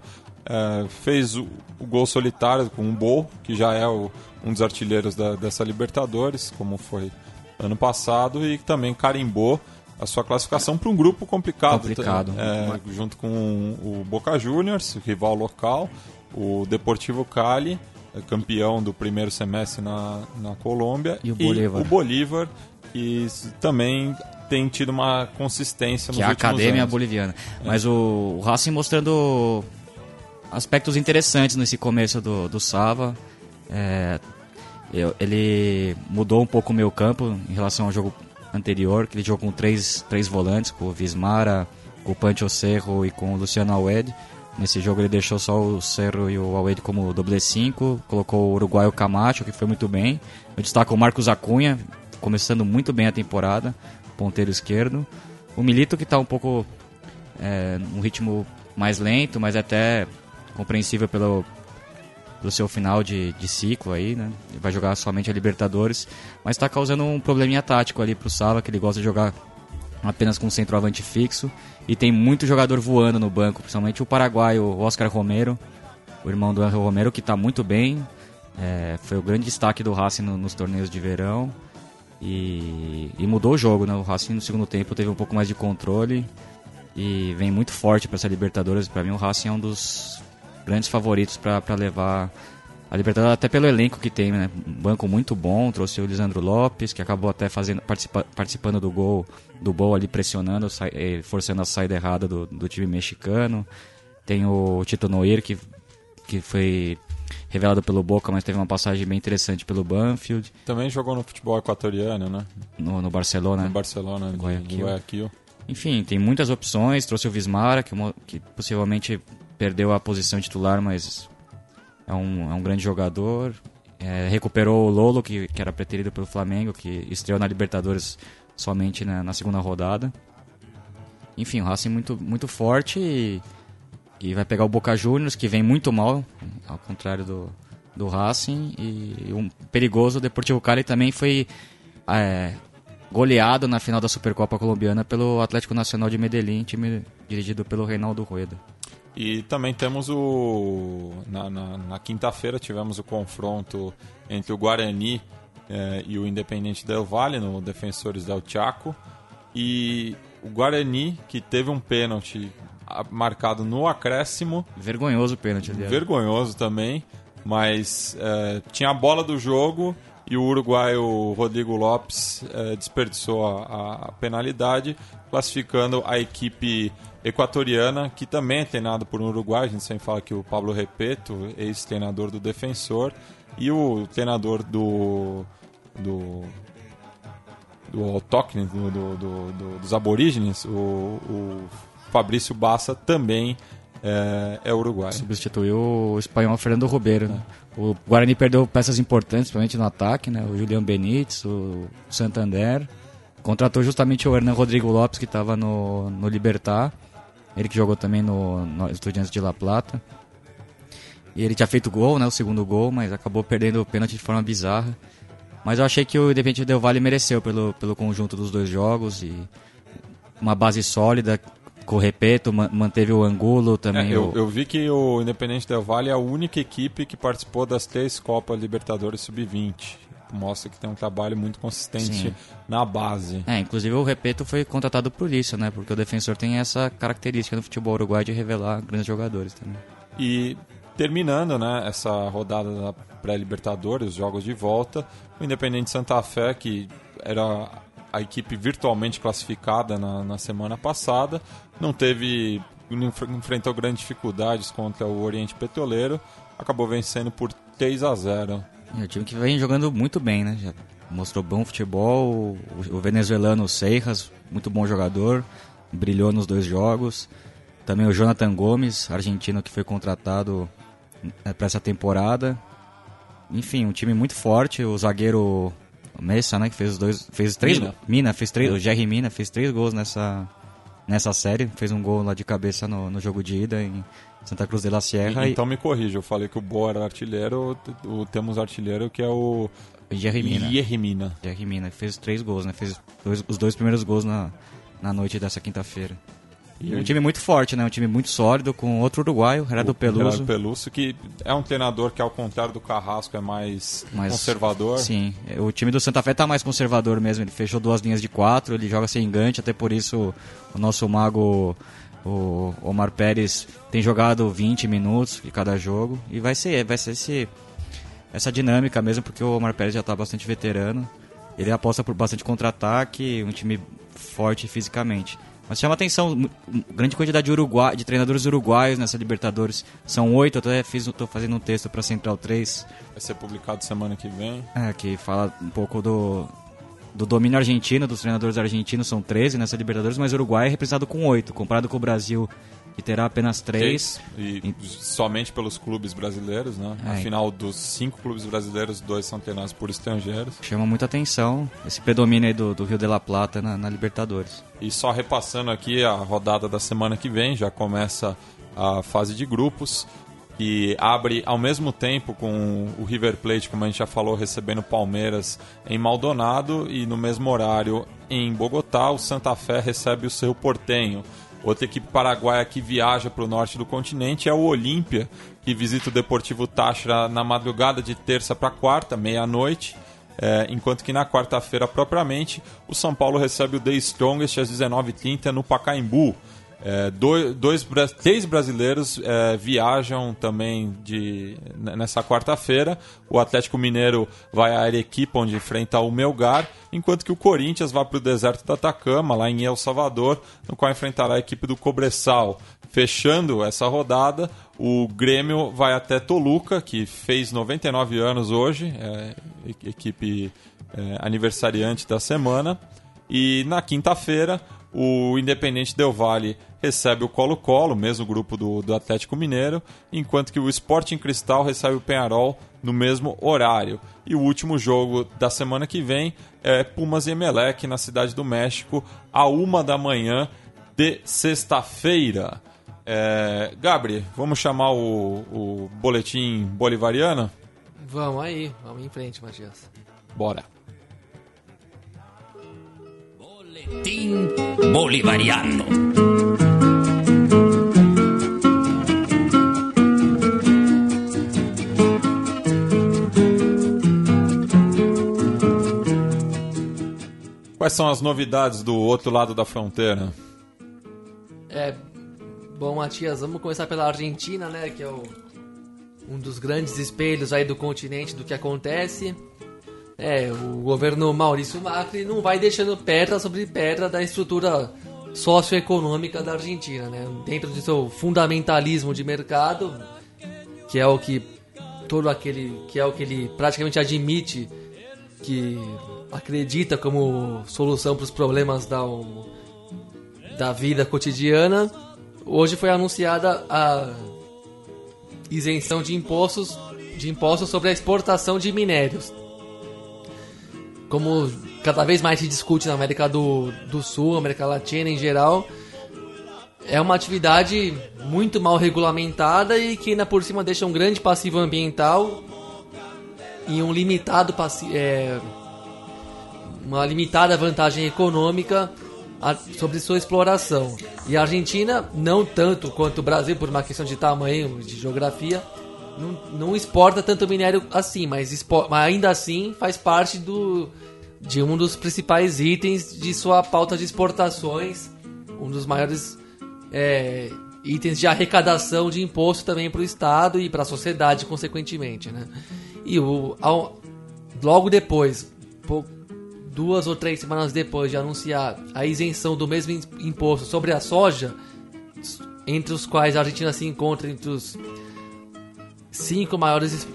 é, fez o, o gol solitário com o Bol, que já é o- um dos artilheiros da- dessa Libertadores, como foi ano passado, e também carimbou a sua classificação para um grupo complicado. Complicado. É, junto com o Boca Juniors, rival local, o Deportivo Cali, é, campeão do primeiro semestre na, na Colômbia, E o Bolívar. o Bolívar, s- também tem tido uma consistência nos que é a Academia anos. Boliviana. Mas o, o Racing mostrando aspectos interessantes nesse começo do, do Sava. É, eu- ele mudou um pouco o meu campo em relação ao jogo anterior, que ele jogou com três, três volantes, com o Vismara, com o Pancho Cerro e com o Luciano Alwed. Nesse jogo ele deixou só o Cerro e o Alweide como doble 5, colocou o uruguaio Camacho, que foi muito bem. Eu destaco o Marcos Acunha, começando muito bem a temporada, ponteiro esquerdo. O Milito, que está um pouco é, um ritmo mais lento, mas até compreensível pelo, pelo seu final de, de ciclo aí, né? Ele vai jogar somente a Libertadores, mas está causando um probleminha tático ali pro Sala, que ele gosta de jogar apenas com centroavante fixo. E tem muito jogador voando no banco, principalmente o paraguaio Oscar Romero, o irmão do Angel Romero, que está muito bem. É, foi o grande destaque do Racing no, nos torneios de verão. E, e, mudou o jogo, né? O Racing no segundo tempo teve um pouco mais de controle e vem muito forte para essa Libertadores. Para mim, o Racing é um dos grandes favoritos para levar a Libertadores, até pelo elenco que tem, né? Um banco muito bom. Trouxe o Lisandro Lopes, que acabou até fazendo, participa, participando do gol do Bowl ali, pressionando, eh, forçando a saída errada do, do time mexicano. Tem o Tito Noir, que, que foi revelado pelo Boca, mas teve uma passagem bem interessante pelo Banfield. Também jogou no futebol equatoriano, né? No, no Barcelona. No Barcelona, de Guayaquil. Guayaquil. Enfim, tem muitas opções. Trouxe o Vismara, que, que possivelmente perdeu a posição titular, mas é um, é um grande jogador. É, recuperou o Lolo, que, que era preterido pelo Flamengo, que estreou na Libertadores somente na, na segunda rodada. Enfim, o Racing muito, muito forte e, e vai pegar o Boca Juniors, que vem muito mal, ao contrário do, do Racing. E um perigoso Deportivo Cali também foi é, goleado na final da Supercopa Colombiana pelo Atlético Nacional de Medellín, time dirigido pelo Reinaldo Rueda. E também temos o. Na, na, na quinta-feira tivemos o confronto entre o Guarani eh, e o Independente Del Valle, no Defensores del Chaco. E o Guarani, que teve um pênalti marcado no acréscimo. Vergonhoso o pênalti, aliás. Vergonhoso também, mas eh, tinha a bola do jogo e o uruguaio Rodrigo Lopes eh, desperdiçou a, a, penalidade, classificando a equipe equatoriana, que também é treinada por um uruguaio, a gente sempre fala que o Pablo Repeto, ex-treinador do Defensor, e o treinador do do do autóctone, do, do, do, dos aborígenes, o, o Fabrício Bassa também é, é uruguaio. Substituiu o espanhol Fernando Ribeiro. Né? O Guarani perdeu peças importantes, principalmente no ataque, né? o Julian Benítez, o Santander. Contratou justamente o Hernan Rodrigo Lopes, que estava no, no Libertar. Ele que jogou também no, no Estudiantes de La Plata. E ele tinha feito gol, né, o segundo gol, mas acabou perdendo o pênalti de forma bizarra. Mas eu achei que o Independente Del Valle mereceu pelo, pelo conjunto dos dois jogos e uma base sólida. Com o Repeto, manteve o Angulo também. É, eu, o... eu, vi que o Independente Del Valle é a única equipe que participou das três Copas Libertadores Sub-20 mostra que tem um trabalho muito consistente Sim. na base. É, inclusive o Repeto foi contratado por isso, né? Porque o defensor tem essa característica no futebol uruguai de revelar grandes jogadores também. E terminando, né, essa rodada da pré-libertadores, os jogos de volta, o Independente Santa Fé, que era a equipe virtualmente classificada na, na semana passada, não teve enfrentou grandes dificuldades contra o Oriente Petroleiro, acabou vencendo por 3 a 0. É um time que vem jogando muito bem, né? Já mostrou bom futebol. O, venezuelano Seiras, muito bom jogador, brilhou nos dois jogos. Também o Jonathan Gomes, argentino que foi contratado é, para essa temporada. Enfim, um time muito forte. O zagueiro Messa, né, que fez os dois, fez três, Mina, Mina fez três, o Jerry Mina fez três gols nessa nessa série, fez um gol lá de cabeça no, no jogo de ida em Santa Cruz de la Sierra. E, então me corrija, eu falei que o Boa era artilheiro, o, temos artilheiro que é o Jerrimina. Jerrimina. Jerrimina, fez três gols, né? Fez dois, os dois primeiros gols na, na noite dessa quinta-feira. E um time muito forte, né? Um time muito sólido, com outro uruguaio, Gerardo Peluso. Peluso, que é um treinador que, ao contrário do Carrasco, é mais, mais conservador. Sim, o time do Santa Fé tá mais conservador mesmo. Ele fechou duas linhas de quatro, ele joga sem engante, até por isso o nosso mago o Omar Pérez tem jogado 20 minutos de cada jogo e vai ser, vai ser esse, essa dinâmica mesmo, porque o Omar Pérez já está bastante veterano. Ele aposta por bastante contra-ataque, um time forte fisicamente. Mas chama atenção, grande quantidade de, Uruguai, de treinadores uruguaios nessa Libertadores. São oito, até fiz, tô fazendo um texto para Central 3. Vai ser publicado semana que vem. É, que fala um pouco do, do domínio argentino, dos treinadores argentinos são 13 nessa Libertadores, mas o Uruguai é representado com 8. Comparado com o Brasil, que terá apenas três. E somente pelos clubes brasileiros, né? É. Afinal, dos cinco clubes brasileiros, dois são treinados por estrangeiros. Chama muita atenção esse predomínio aí do, do Rio de la Plata na, na Libertadores. E só repassando aqui a rodada da semana que vem, já começa a fase de grupos, que abre ao mesmo tempo com o River Plate, como a gente já falou, recebendo Palmeiras em Maldonado, e no mesmo horário em Bogotá, o Santa Fé recebe o seu Portenho. Outra equipe paraguaia que viaja para o norte do continente é o Olímpia, que visita o Deportivo Táchira na madrugada de terça para quarta, meia-noite. É, enquanto que na quarta-feira, propriamente, o São Paulo recebe o The Strongest às 19h30 no Pacaembu. É, dois, dois, três brasileiros é, viajam também de, nessa quarta-feira. O Atlético Mineiro vai a Arequipa, onde enfrenta o Melgar, enquanto que o Corinthians vai para o deserto do Atacama, lá em El Salvador, no qual enfrentará a equipe do Cobressal. Fechando essa rodada, o Grêmio vai até Toluca, que fez 99 anos hoje, é, equipe é, aniversariante da semana. E na quinta-feira, o Independente Del Valle recebe o Colo-Colo, mesmo grupo do, do Atlético Mineiro, enquanto que o Sporting Cristal recebe o Penharol no mesmo horário. E o último jogo da semana que vem é Pumas e Emelec na Cidade do México, a uma da manhã de sexta-feira. É, Gabri, vamos chamar o, o boletim bolivariano? Vamos aí, vamos em frente, Matias. Bora. Team Bolivariano. Quais são as novidades do outro lado da fronteira? É, bom, Matias, vamos começar pela Argentina, né? Que é o, um dos grandes espelhos aí do continente do que acontece. É, o governo Maurício Macri não vai deixando pedra sobre pedra da estrutura socioeconômica da Argentina, né? Dentro do seu fundamentalismo de mercado, que é o que todo aquele que é o que ele praticamente admite que acredita como solução para os problemas da da vida cotidiana, hoje foi anunciada a isenção de impostos de impostos sobre a exportação de minérios. Como cada vez mais se discute na América do, do Sul, América Latina em geral, é uma atividade muito mal regulamentada e que ainda por cima deixa um grande passivo ambiental e um limitado é, uma limitada vantagem econômica sobre sua exploração. E a Argentina, não tanto quanto o Brasil, por uma questão de tamanho, de geografia, não, não exporta tanto minério assim, mas, mas ainda assim faz parte do, de um dos principais itens de sua pauta de exportações, um dos maiores é, itens de arrecadação de imposto também para o Estado e para a sociedade, consequentemente. Né? E o, ao- logo depois, duas ou três semanas depois de anunciar a isenção do mesmo im- imposto sobre a soja, entre os quais a Argentina se encontra entre os cinco maiores es-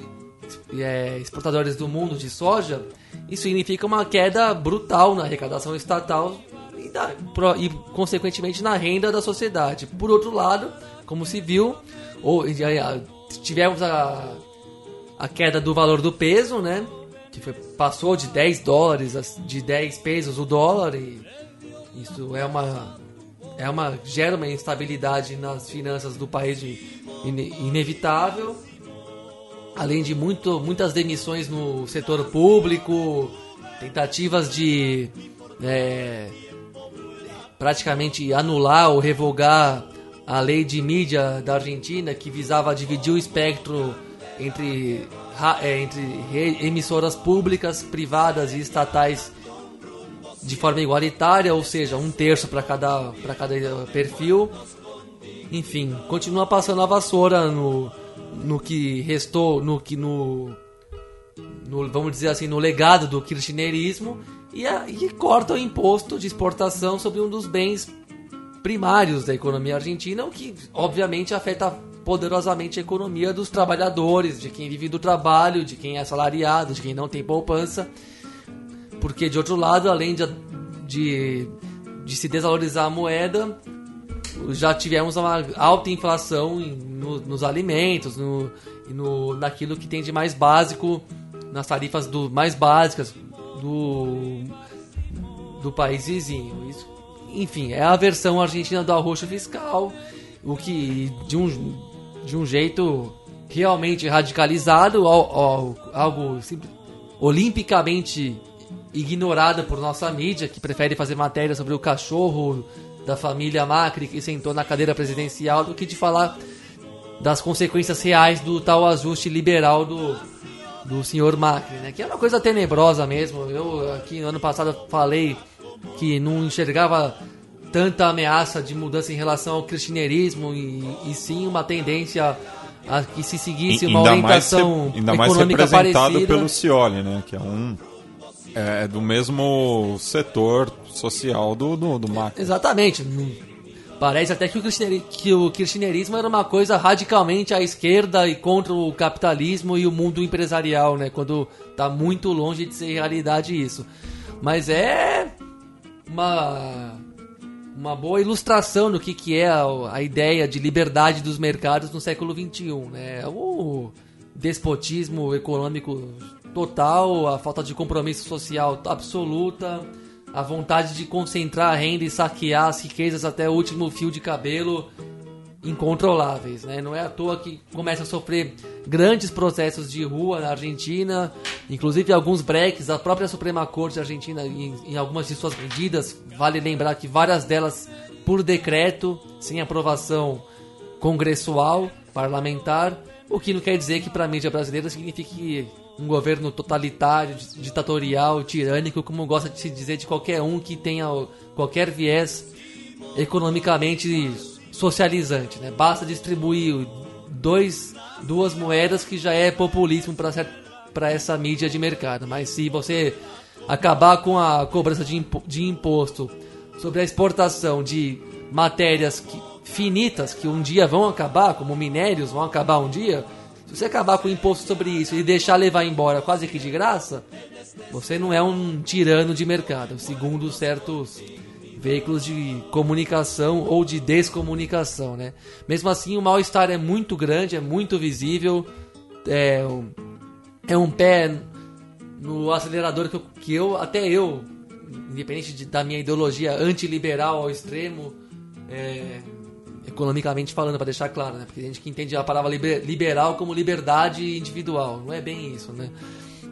é, exportadores do mundo de soja, isso significa uma queda brutal na arrecadação estatal e, da- e, consequentemente na renda da sociedade. Por outro lado, como se viu, ou, tivemos a, a queda do valor do peso, né? Que foi- passou de 10 dólares, de 10 pesos o dólar, e isso é uma, é uma gera uma instabilidade nas finanças do país ine- inevitável. Além de muito, muitas demissões no setor público, tentativas de é, praticamente anular ou revogar a lei de mídia da Argentina que visava dividir o espectro entre, é, entre re- emissoras públicas, privadas e estatais de forma igualitária, ou seja, um terço para cada, cada perfil. Enfim, continua passando a vassoura no, no que restou, no que no, no vamos dizer assim, no legado do kirchnerismo e, a, e corta o imposto de exportação sobre um dos bens primários da economia argentina, o que obviamente afeta poderosamente a economia dos trabalhadores, de quem vive do trabalho, de quem é assalariado, de quem não tem poupança. Porque, de outro lado, além de, de, de se desvalorizar a moeda, já tivemos uma alta inflação no- nos alimentos, no, no, naquilo que tem de mais básico, nas tarifas do, mais básicas do, do país vizinho. Isso, enfim, é a versão argentina do arroxo fiscal, o que de um, de um jeito realmente radicalizado, al- al- algo simples- olimpicamente ignorada por nossa mídia, que prefere fazer matéria sobre o cachorro da família Macri que sentou na cadeira presidencial, do que de falar das consequências reais do tal ajuste liberal do, do senhor Macri, né? Que é uma coisa tenebrosa mesmo. Eu aqui no ano passado falei que não enxergava tanta ameaça de mudança em relação ao cristianismo e, e sim uma tendência a que se seguisse uma ainda mais, orientação re- ainda mais econômica representado parecida. pelo Cioli, né? Que é um é do mesmo setor social do, do, do Macri. Exatamente. Parece até que o, que o kirchnerismo era uma coisa radicalmente à esquerda e contra o capitalismo e o mundo empresarial, né? Quando tá muito longe de ser realidade isso. Mas é uma uma boa ilustração do que, que é a, a ideia de liberdade dos mercados no século XXI, né? O despotismo econômico total, a falta de compromisso social absoluta, a vontade de concentrar a renda e saquear as riquezas até o último fio de cabelo incontroláveis, né? Não é à toa que começa a sofrer grandes processos de rua na Argentina, inclusive alguns breaks, a própria Suprema Corte Argentina em, em algumas de suas medidas, vale lembrar que várias delas por decreto, sem aprovação congressual, parlamentar, o que não quer dizer que para a mídia brasileira signifique um governo totalitário, di- ditatorial, tirânico, como gosta de se dizer de qualquer um que tenha qualquer viés economicamente socializante, né? Basta distribuir dois, duas moedas que já é populismo para essa mídia de mercado. Mas se você acabar com a cobrança de, impo- de imposto sobre a exportação de matérias que- finitas que um dia vão acabar, como minérios vão acabar um dia, se você acabar com o imposto sobre isso e deixar levar embora quase que de graça, você não é um tirano de mercado, segundo certos veículos de comunicação ou de descomunicação, né? Mesmo assim, o mal-estar é muito grande, é muito visível, é um, é um pé no acelerador que eu, que eu até eu, independente de- da minha ideologia antiliberal ao extremo, é, economicamente falando, para deixar claro, né? Porque tem gente que entende a palavra liber- liberal como liberdade individual, não é bem isso, né?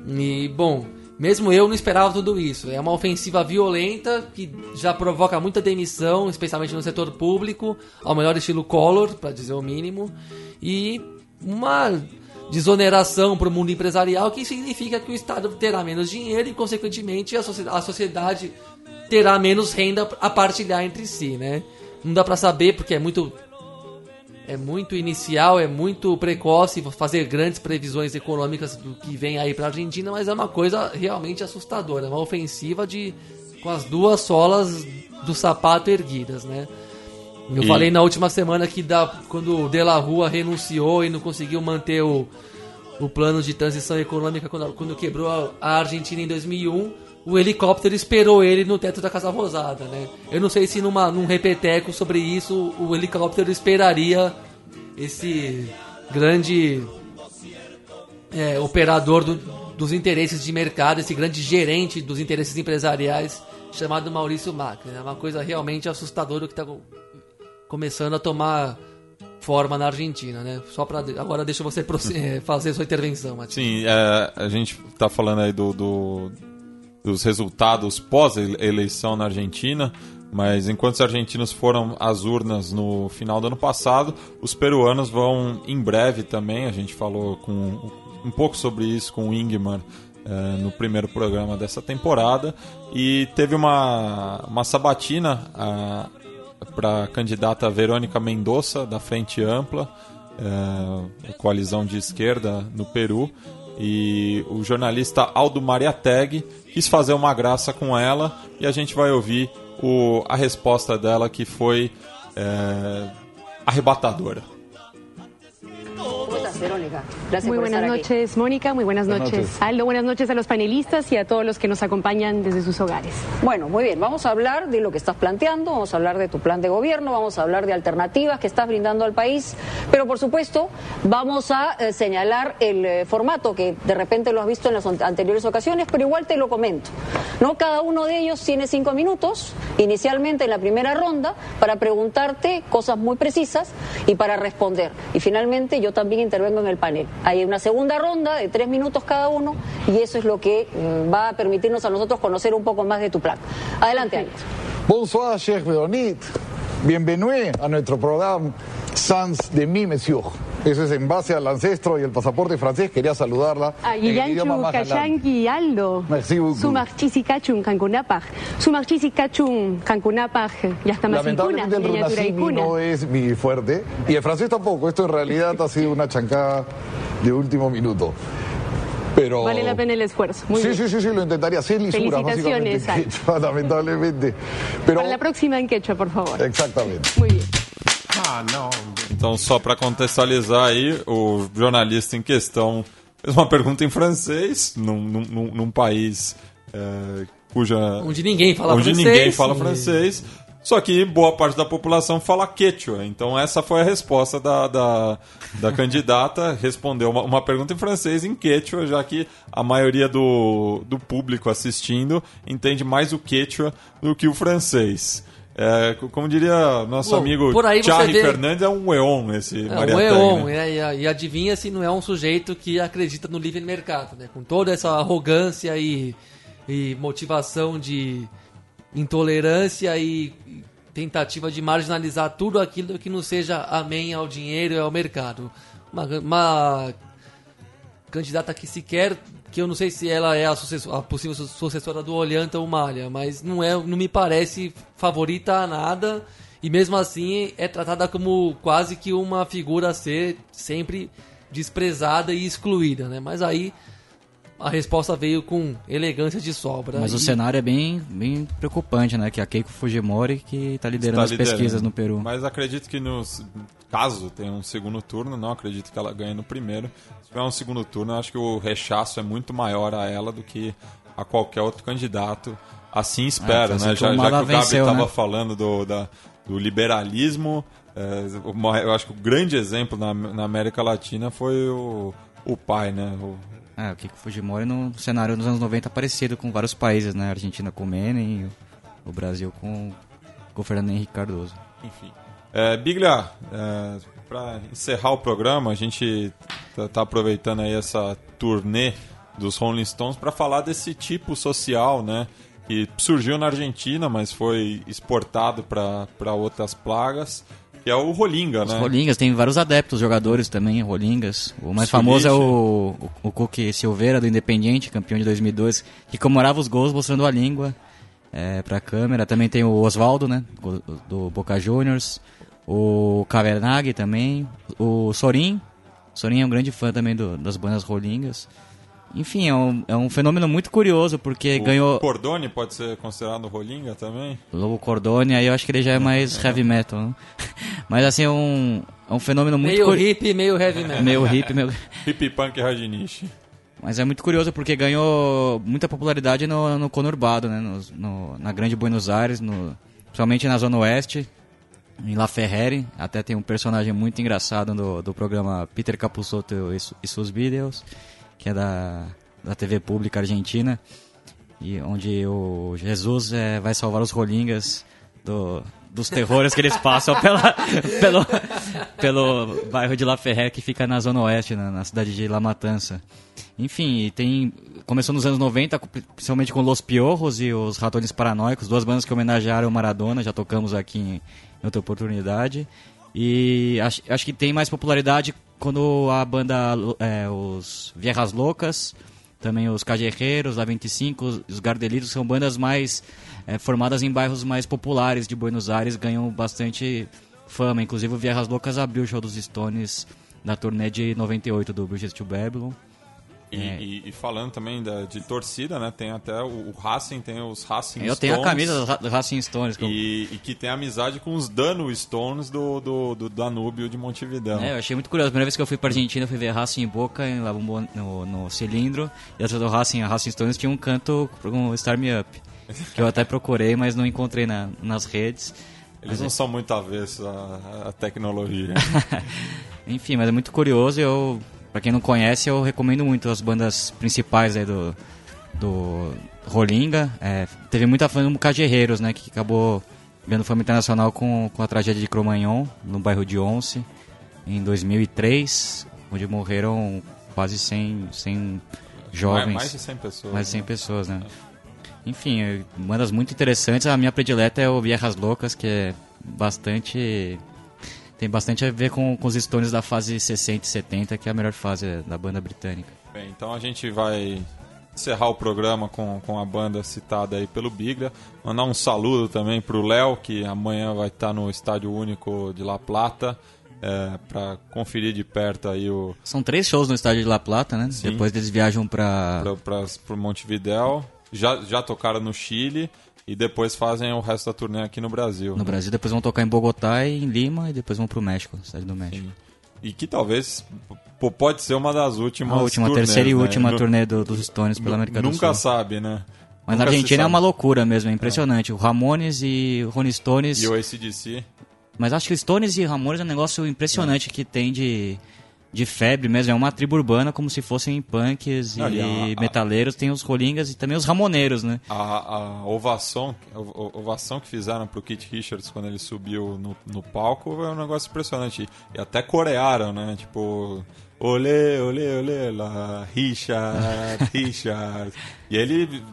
E, bom, mesmo eu não esperava tudo isso. É uma ofensiva violenta que já provoca muita demissão, especialmente no setor público, ao melhor estilo Collor, para dizer o mínimo, e uma desoneração para o mundo empresarial que significa que o Estado terá menos dinheiro e, consequentemente, a a sociedade terá menos renda a partilhar entre si, né? Não dá para saber porque é muito é muito inicial, é muito precoce fazer grandes previsões econômicas do que vem aí para a Argentina, mas é uma coisa realmente assustadora, uma ofensiva de com as duas solas do sapato erguidas, né? Eu E- falei na última semana que da, quando o De La Rua renunciou e não conseguiu manter o, o plano de transição econômica quando, quando quebrou a, a Argentina em 2001, o helicóptero esperou ele no teto da Casa Rosada, né? Eu não sei se numa, num repeteco sobre isso o helicóptero esperaria esse grande é, operador do- dos interesses de mercado, esse grande gerente dos interesses empresariais chamado Maurício Macri. É uma coisa realmente assustadora que está começando a tomar forma na Argentina, né? Só para agora deixa você eh, fazer sua intervenção, Matias. Sim, é, a gente está falando aí do, do- dos resultados pós-eleição na Argentina, mas enquanto os argentinos foram às urnas no final do ano passado, os peruanos vão em breve também. A gente falou com, um pouco sobre isso com o Ingmar é, no primeiro programa dessa temporada e teve uma, uma sabatina para a candidata Verônica Mendonça, da Frente Ampla, é, coalizão de esquerda no Peru. E o jornalista Aldo Mariateg quis fazer uma graça com ela e a gente vai ouvir o, a resposta dela que foi é, arrebatadora. Gracias Muy por buenas estar aquí. noches, Mónica. Muy buenas Buenas noches, noches. Aldo. Buenas noches a los panelistas y a todos los que nos acompañan desde sus hogares. Bueno, muy bien, vamos a hablar de lo que estás planteando, vamos a hablar de tu plan de gobierno, vamos a hablar de alternativas que estás brindando al país, pero por supuesto vamos a eh, señalar el eh, formato que de repente lo has visto en las an- anteriores ocasiones, pero igual te lo comento. ¿no? Cada uno de ellos tiene cinco minutos, inicialmente en la primera ronda, para preguntarte cosas muy precisas y para responder. Y finalmente yo también intervengo en el panel. Hay una segunda ronda de tres minutos cada uno y eso es lo que eh, va a permitirnos a nosotros conocer un poco más de tu plan. Adelante, Alex. Bonsoir, cher Véronique. Bienvenue a nuestro programa Sans de mi Monsieur. Eso es en base al ancestro y el pasaporte francés. Quería saludarla. Ah, en el idioma Guillanchu, más galán. Kayanki, Aldo. Merci beaucoup. Sumarchisi Kachun, Cancunapaj. Sumarchisi Kachun, Cancunapaj. Ya está más Lamentablemente el y runasimi no es mi fuerte. Y el francés tampoco. Esto en realidad ha sido una chancada de último minuto. Pero... Vale la pena el esfuerzo. Muy sí, bien. sí, sí, sí, lo intentaría. Hacer lisuras, Felicitaciones, quechua, lamentablemente. Pero... Para la próxima en quechua, por favor. Exatamente. Muy bien. Ah, não. Então, só para contextualizar aí, o jornalista em questão fez uma pergunta em francês, num, num- num- num país é, cuja. Onde ninguém fala onde francês. ninguém fala E- francês. Só que boa parte da população fala quechua. Então, essa foi a resposta da, da, da candidata. Respondeu uma, uma pergunta em francês em quechua, já que a maioria do, do público assistindo entende mais o quechua do que o francês. É, como diria nosso Bom, amigo Charlie vê- Fernandes, é um eon esse É, Maria um EON, né? né? E, e adivinha se não é um sujeito que acredita no livre mercado, né? Com toda essa arrogância e, e motivação de intolerância e tentativa de marginalizar tudo aquilo que não seja amém ao dinheiro e ao mercado. Uma, uma candidata que sequer que eu não sei se ela é a, sucessor- a possível su- sucessora do Olhanta ou Malha, mas não é, não me parece favorita a nada e mesmo assim é tratada como quase que uma figura a ser sempre desprezada e excluída, né? Mas aí a resposta veio com elegância de sobra. Mas o E- cenário é bem, bem preocupante, né? Que a Keiko Fujimori que está liderando Está as liderando. pesquisas no Peru. Mas acredito que no caso tenha um segundo turno, não acredito que ela ganhe no primeiro. Se tiver um segundo turno, eu acho que o rechaço é muito maior a ela do que a qualquer outro candidato. Assim espero, É, né? assim Já, já que o Gabi estava né? falando do, da- do liberalismo, é, eu acho que o grande exemplo na, na América Latina foi o, o pai, né? O, É, o Keiko Fujimori no cenário dos anos 90 parecido com vários países, né? A Argentina com Menem, o Brasil com, com o Fernando Henrique Cardoso. Enfim. É, Biglia, é, para encerrar o programa, a gente tá, tá aproveitando aí essa turnê dos Rolling Stones para falar desse tipo social, né? Que surgiu na Argentina, mas foi exportado para outras plagas, que é o Rolinga, Os né? Rolingas, tem vários adeptos, jogadores também, Rolingas. O mais famoso é o, o, o Cook Silveira, do Independiente, campeão de 2002, que comemorava os gols mostrando a língua é, pra câmera. Também tem o Oswaldo, né, do, Boca Juniors. O Cavernaghi também. O Sorin. Sorin é um grande fã também do- das bandas Rolingas. Enfim, é um, é um fenômeno muito curioso, porque O ganhou... Cordone pode ser considerado Rolinga também? Lobo Cordone, aí eu acho que ele já é mais heavy metal, né? Mas assim, é um, é um fenômeno muito... meio curi- hippie, meio heavy metal. Meio hippie, meio... Hip Punk Rajnish. Mas é muito curioso porque ganhou muita popularidade no, no conurbado, né? No, no- na grande Buenos Aires, no, principalmente na Zona Oeste, em La Ferrere. Até tem um personagem muito engraçado do, do programa Peter Capusotto e, e seus vídeos, que é da, da TV pública argentina, e onde o Jesus eh, vai salvar os rolingas do, dos terrores que eles passam pela, pelo, pelo bairro de La Ferrere, que fica na Zona Oeste, na, na cidade de La Matança. Enfim, tem começou nos anos 90, com- principalmente com Los Piorros e os Ratones Paranoicos, duas bandas que homenagearam o Maradona, já tocamos aqui em, em outra oportunidade. E acho, acho que tem mais popularidade quando a banda, é, os Viejas Loucas, também os Cajerreiros, La 25, os- os Gardelitos, são bandas mais é, formadas em bairros mais populares de Buenos Aires, ganham bastante fama. Inclusive o Viejas Loucas abriu o show dos Stones na turnê de 98 do Bridges to Babylon. E, e- e falando também da- de torcida, né? Tem até o, o Racing, tem os Racing Eu tenho a Stones. camisa do Ra- do Racing Stones. que eu- E, e que tem amizade com os Dano Stones do, do, do Danúbio de Montevidéu. É, eu achei muito curioso. A primeira vez que eu fui pra Argentina, eu fui ver Racing em Boca, em La Bombon- no, no cilindro. E essa do Racing, a Racing Stones, tinha um canto com Star Me Up. Que eu até procurei, mas não encontrei na- nas redes. Eles Mas não é- são muito avessos à, à tecnologia. Enfim, mas é muito curioso. Eu, pra quem não conhece, eu recomendo muito as bandas principais aí do, do Rolinga. É, teve muita fã do Cajerreiros, né? Que acabou vendo fama internacional com, com a tragédia de Cromagnon, no bairro de Once, em 2003, onde morreram quase 100, 100 jovens. mais de 100 pessoas, Mais de 100 né? pessoas, né? Enfim, é, bandas muito interessantes. A minha predileta é o Viejas Loucas, que é bastante. Tem bastante a ver com, com os Stones da fase 60 e 70, que é a melhor fase da banda britânica. Bem, então a gente vai encerrar o programa com, com a banda citada aí pelo Bigra. Mandar um saludo também pro Léo, que amanhã vai estar no Estádio Único de La Plata. É, para conferir de perto aí o São três shows no estádio de La Plata, né? Sim. Depois eles viajam pra, pro Montevidéu. Já, já tocaram no Chile e depois fazem o resto da turnê aqui no Brasil. No Brasil, depois vão tocar em Bogotá e em Lima, e depois vão pro México, cidade do México. E que talvez pode ser uma das últimas A última, turnês, terceira e né? última Nu- turnê do- dos Stones pela América do Nunca Sul. sabe, né? Mas na Nunca se Argentina é uma loucura mesmo, é impressionante. O Ramones e o Rolling Stones. E o ACDC. Mas acho que Stones e Ramones é um negócio impressionante que tem de, de febre mesmo. É uma tribo urbana como se fossem punks e Não, e a- a- metaleiros. Tem os rolingas e também os ramoneiros, né? A, a ovação, a ovação que fizeram pro Kit Richards quando ele subiu no, no palco é um negócio impressionante. E até corearam, né? Tipo, olê, olê, olê, lá, Richard, Richard. E ele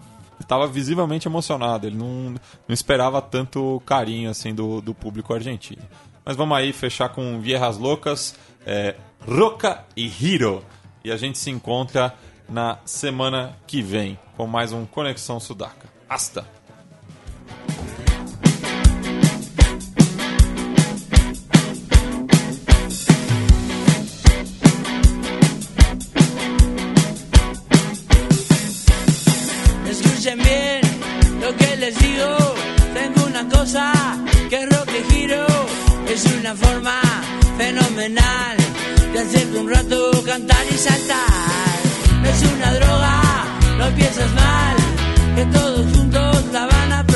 estava visivelmente emocionado, ele não, não esperava tanto carinho assim do, do público argentino. Mas vamos aí fechar com Viejas Loucas, é, Roca e Hiro. E a gente se encontra na semana que vem com mais um Conexão Sudaca. Hasta! Que rock giro. Es una forma fenomenal un rato cantar y saltar. No es una droga, no piensas mal. Que todos juntos la van a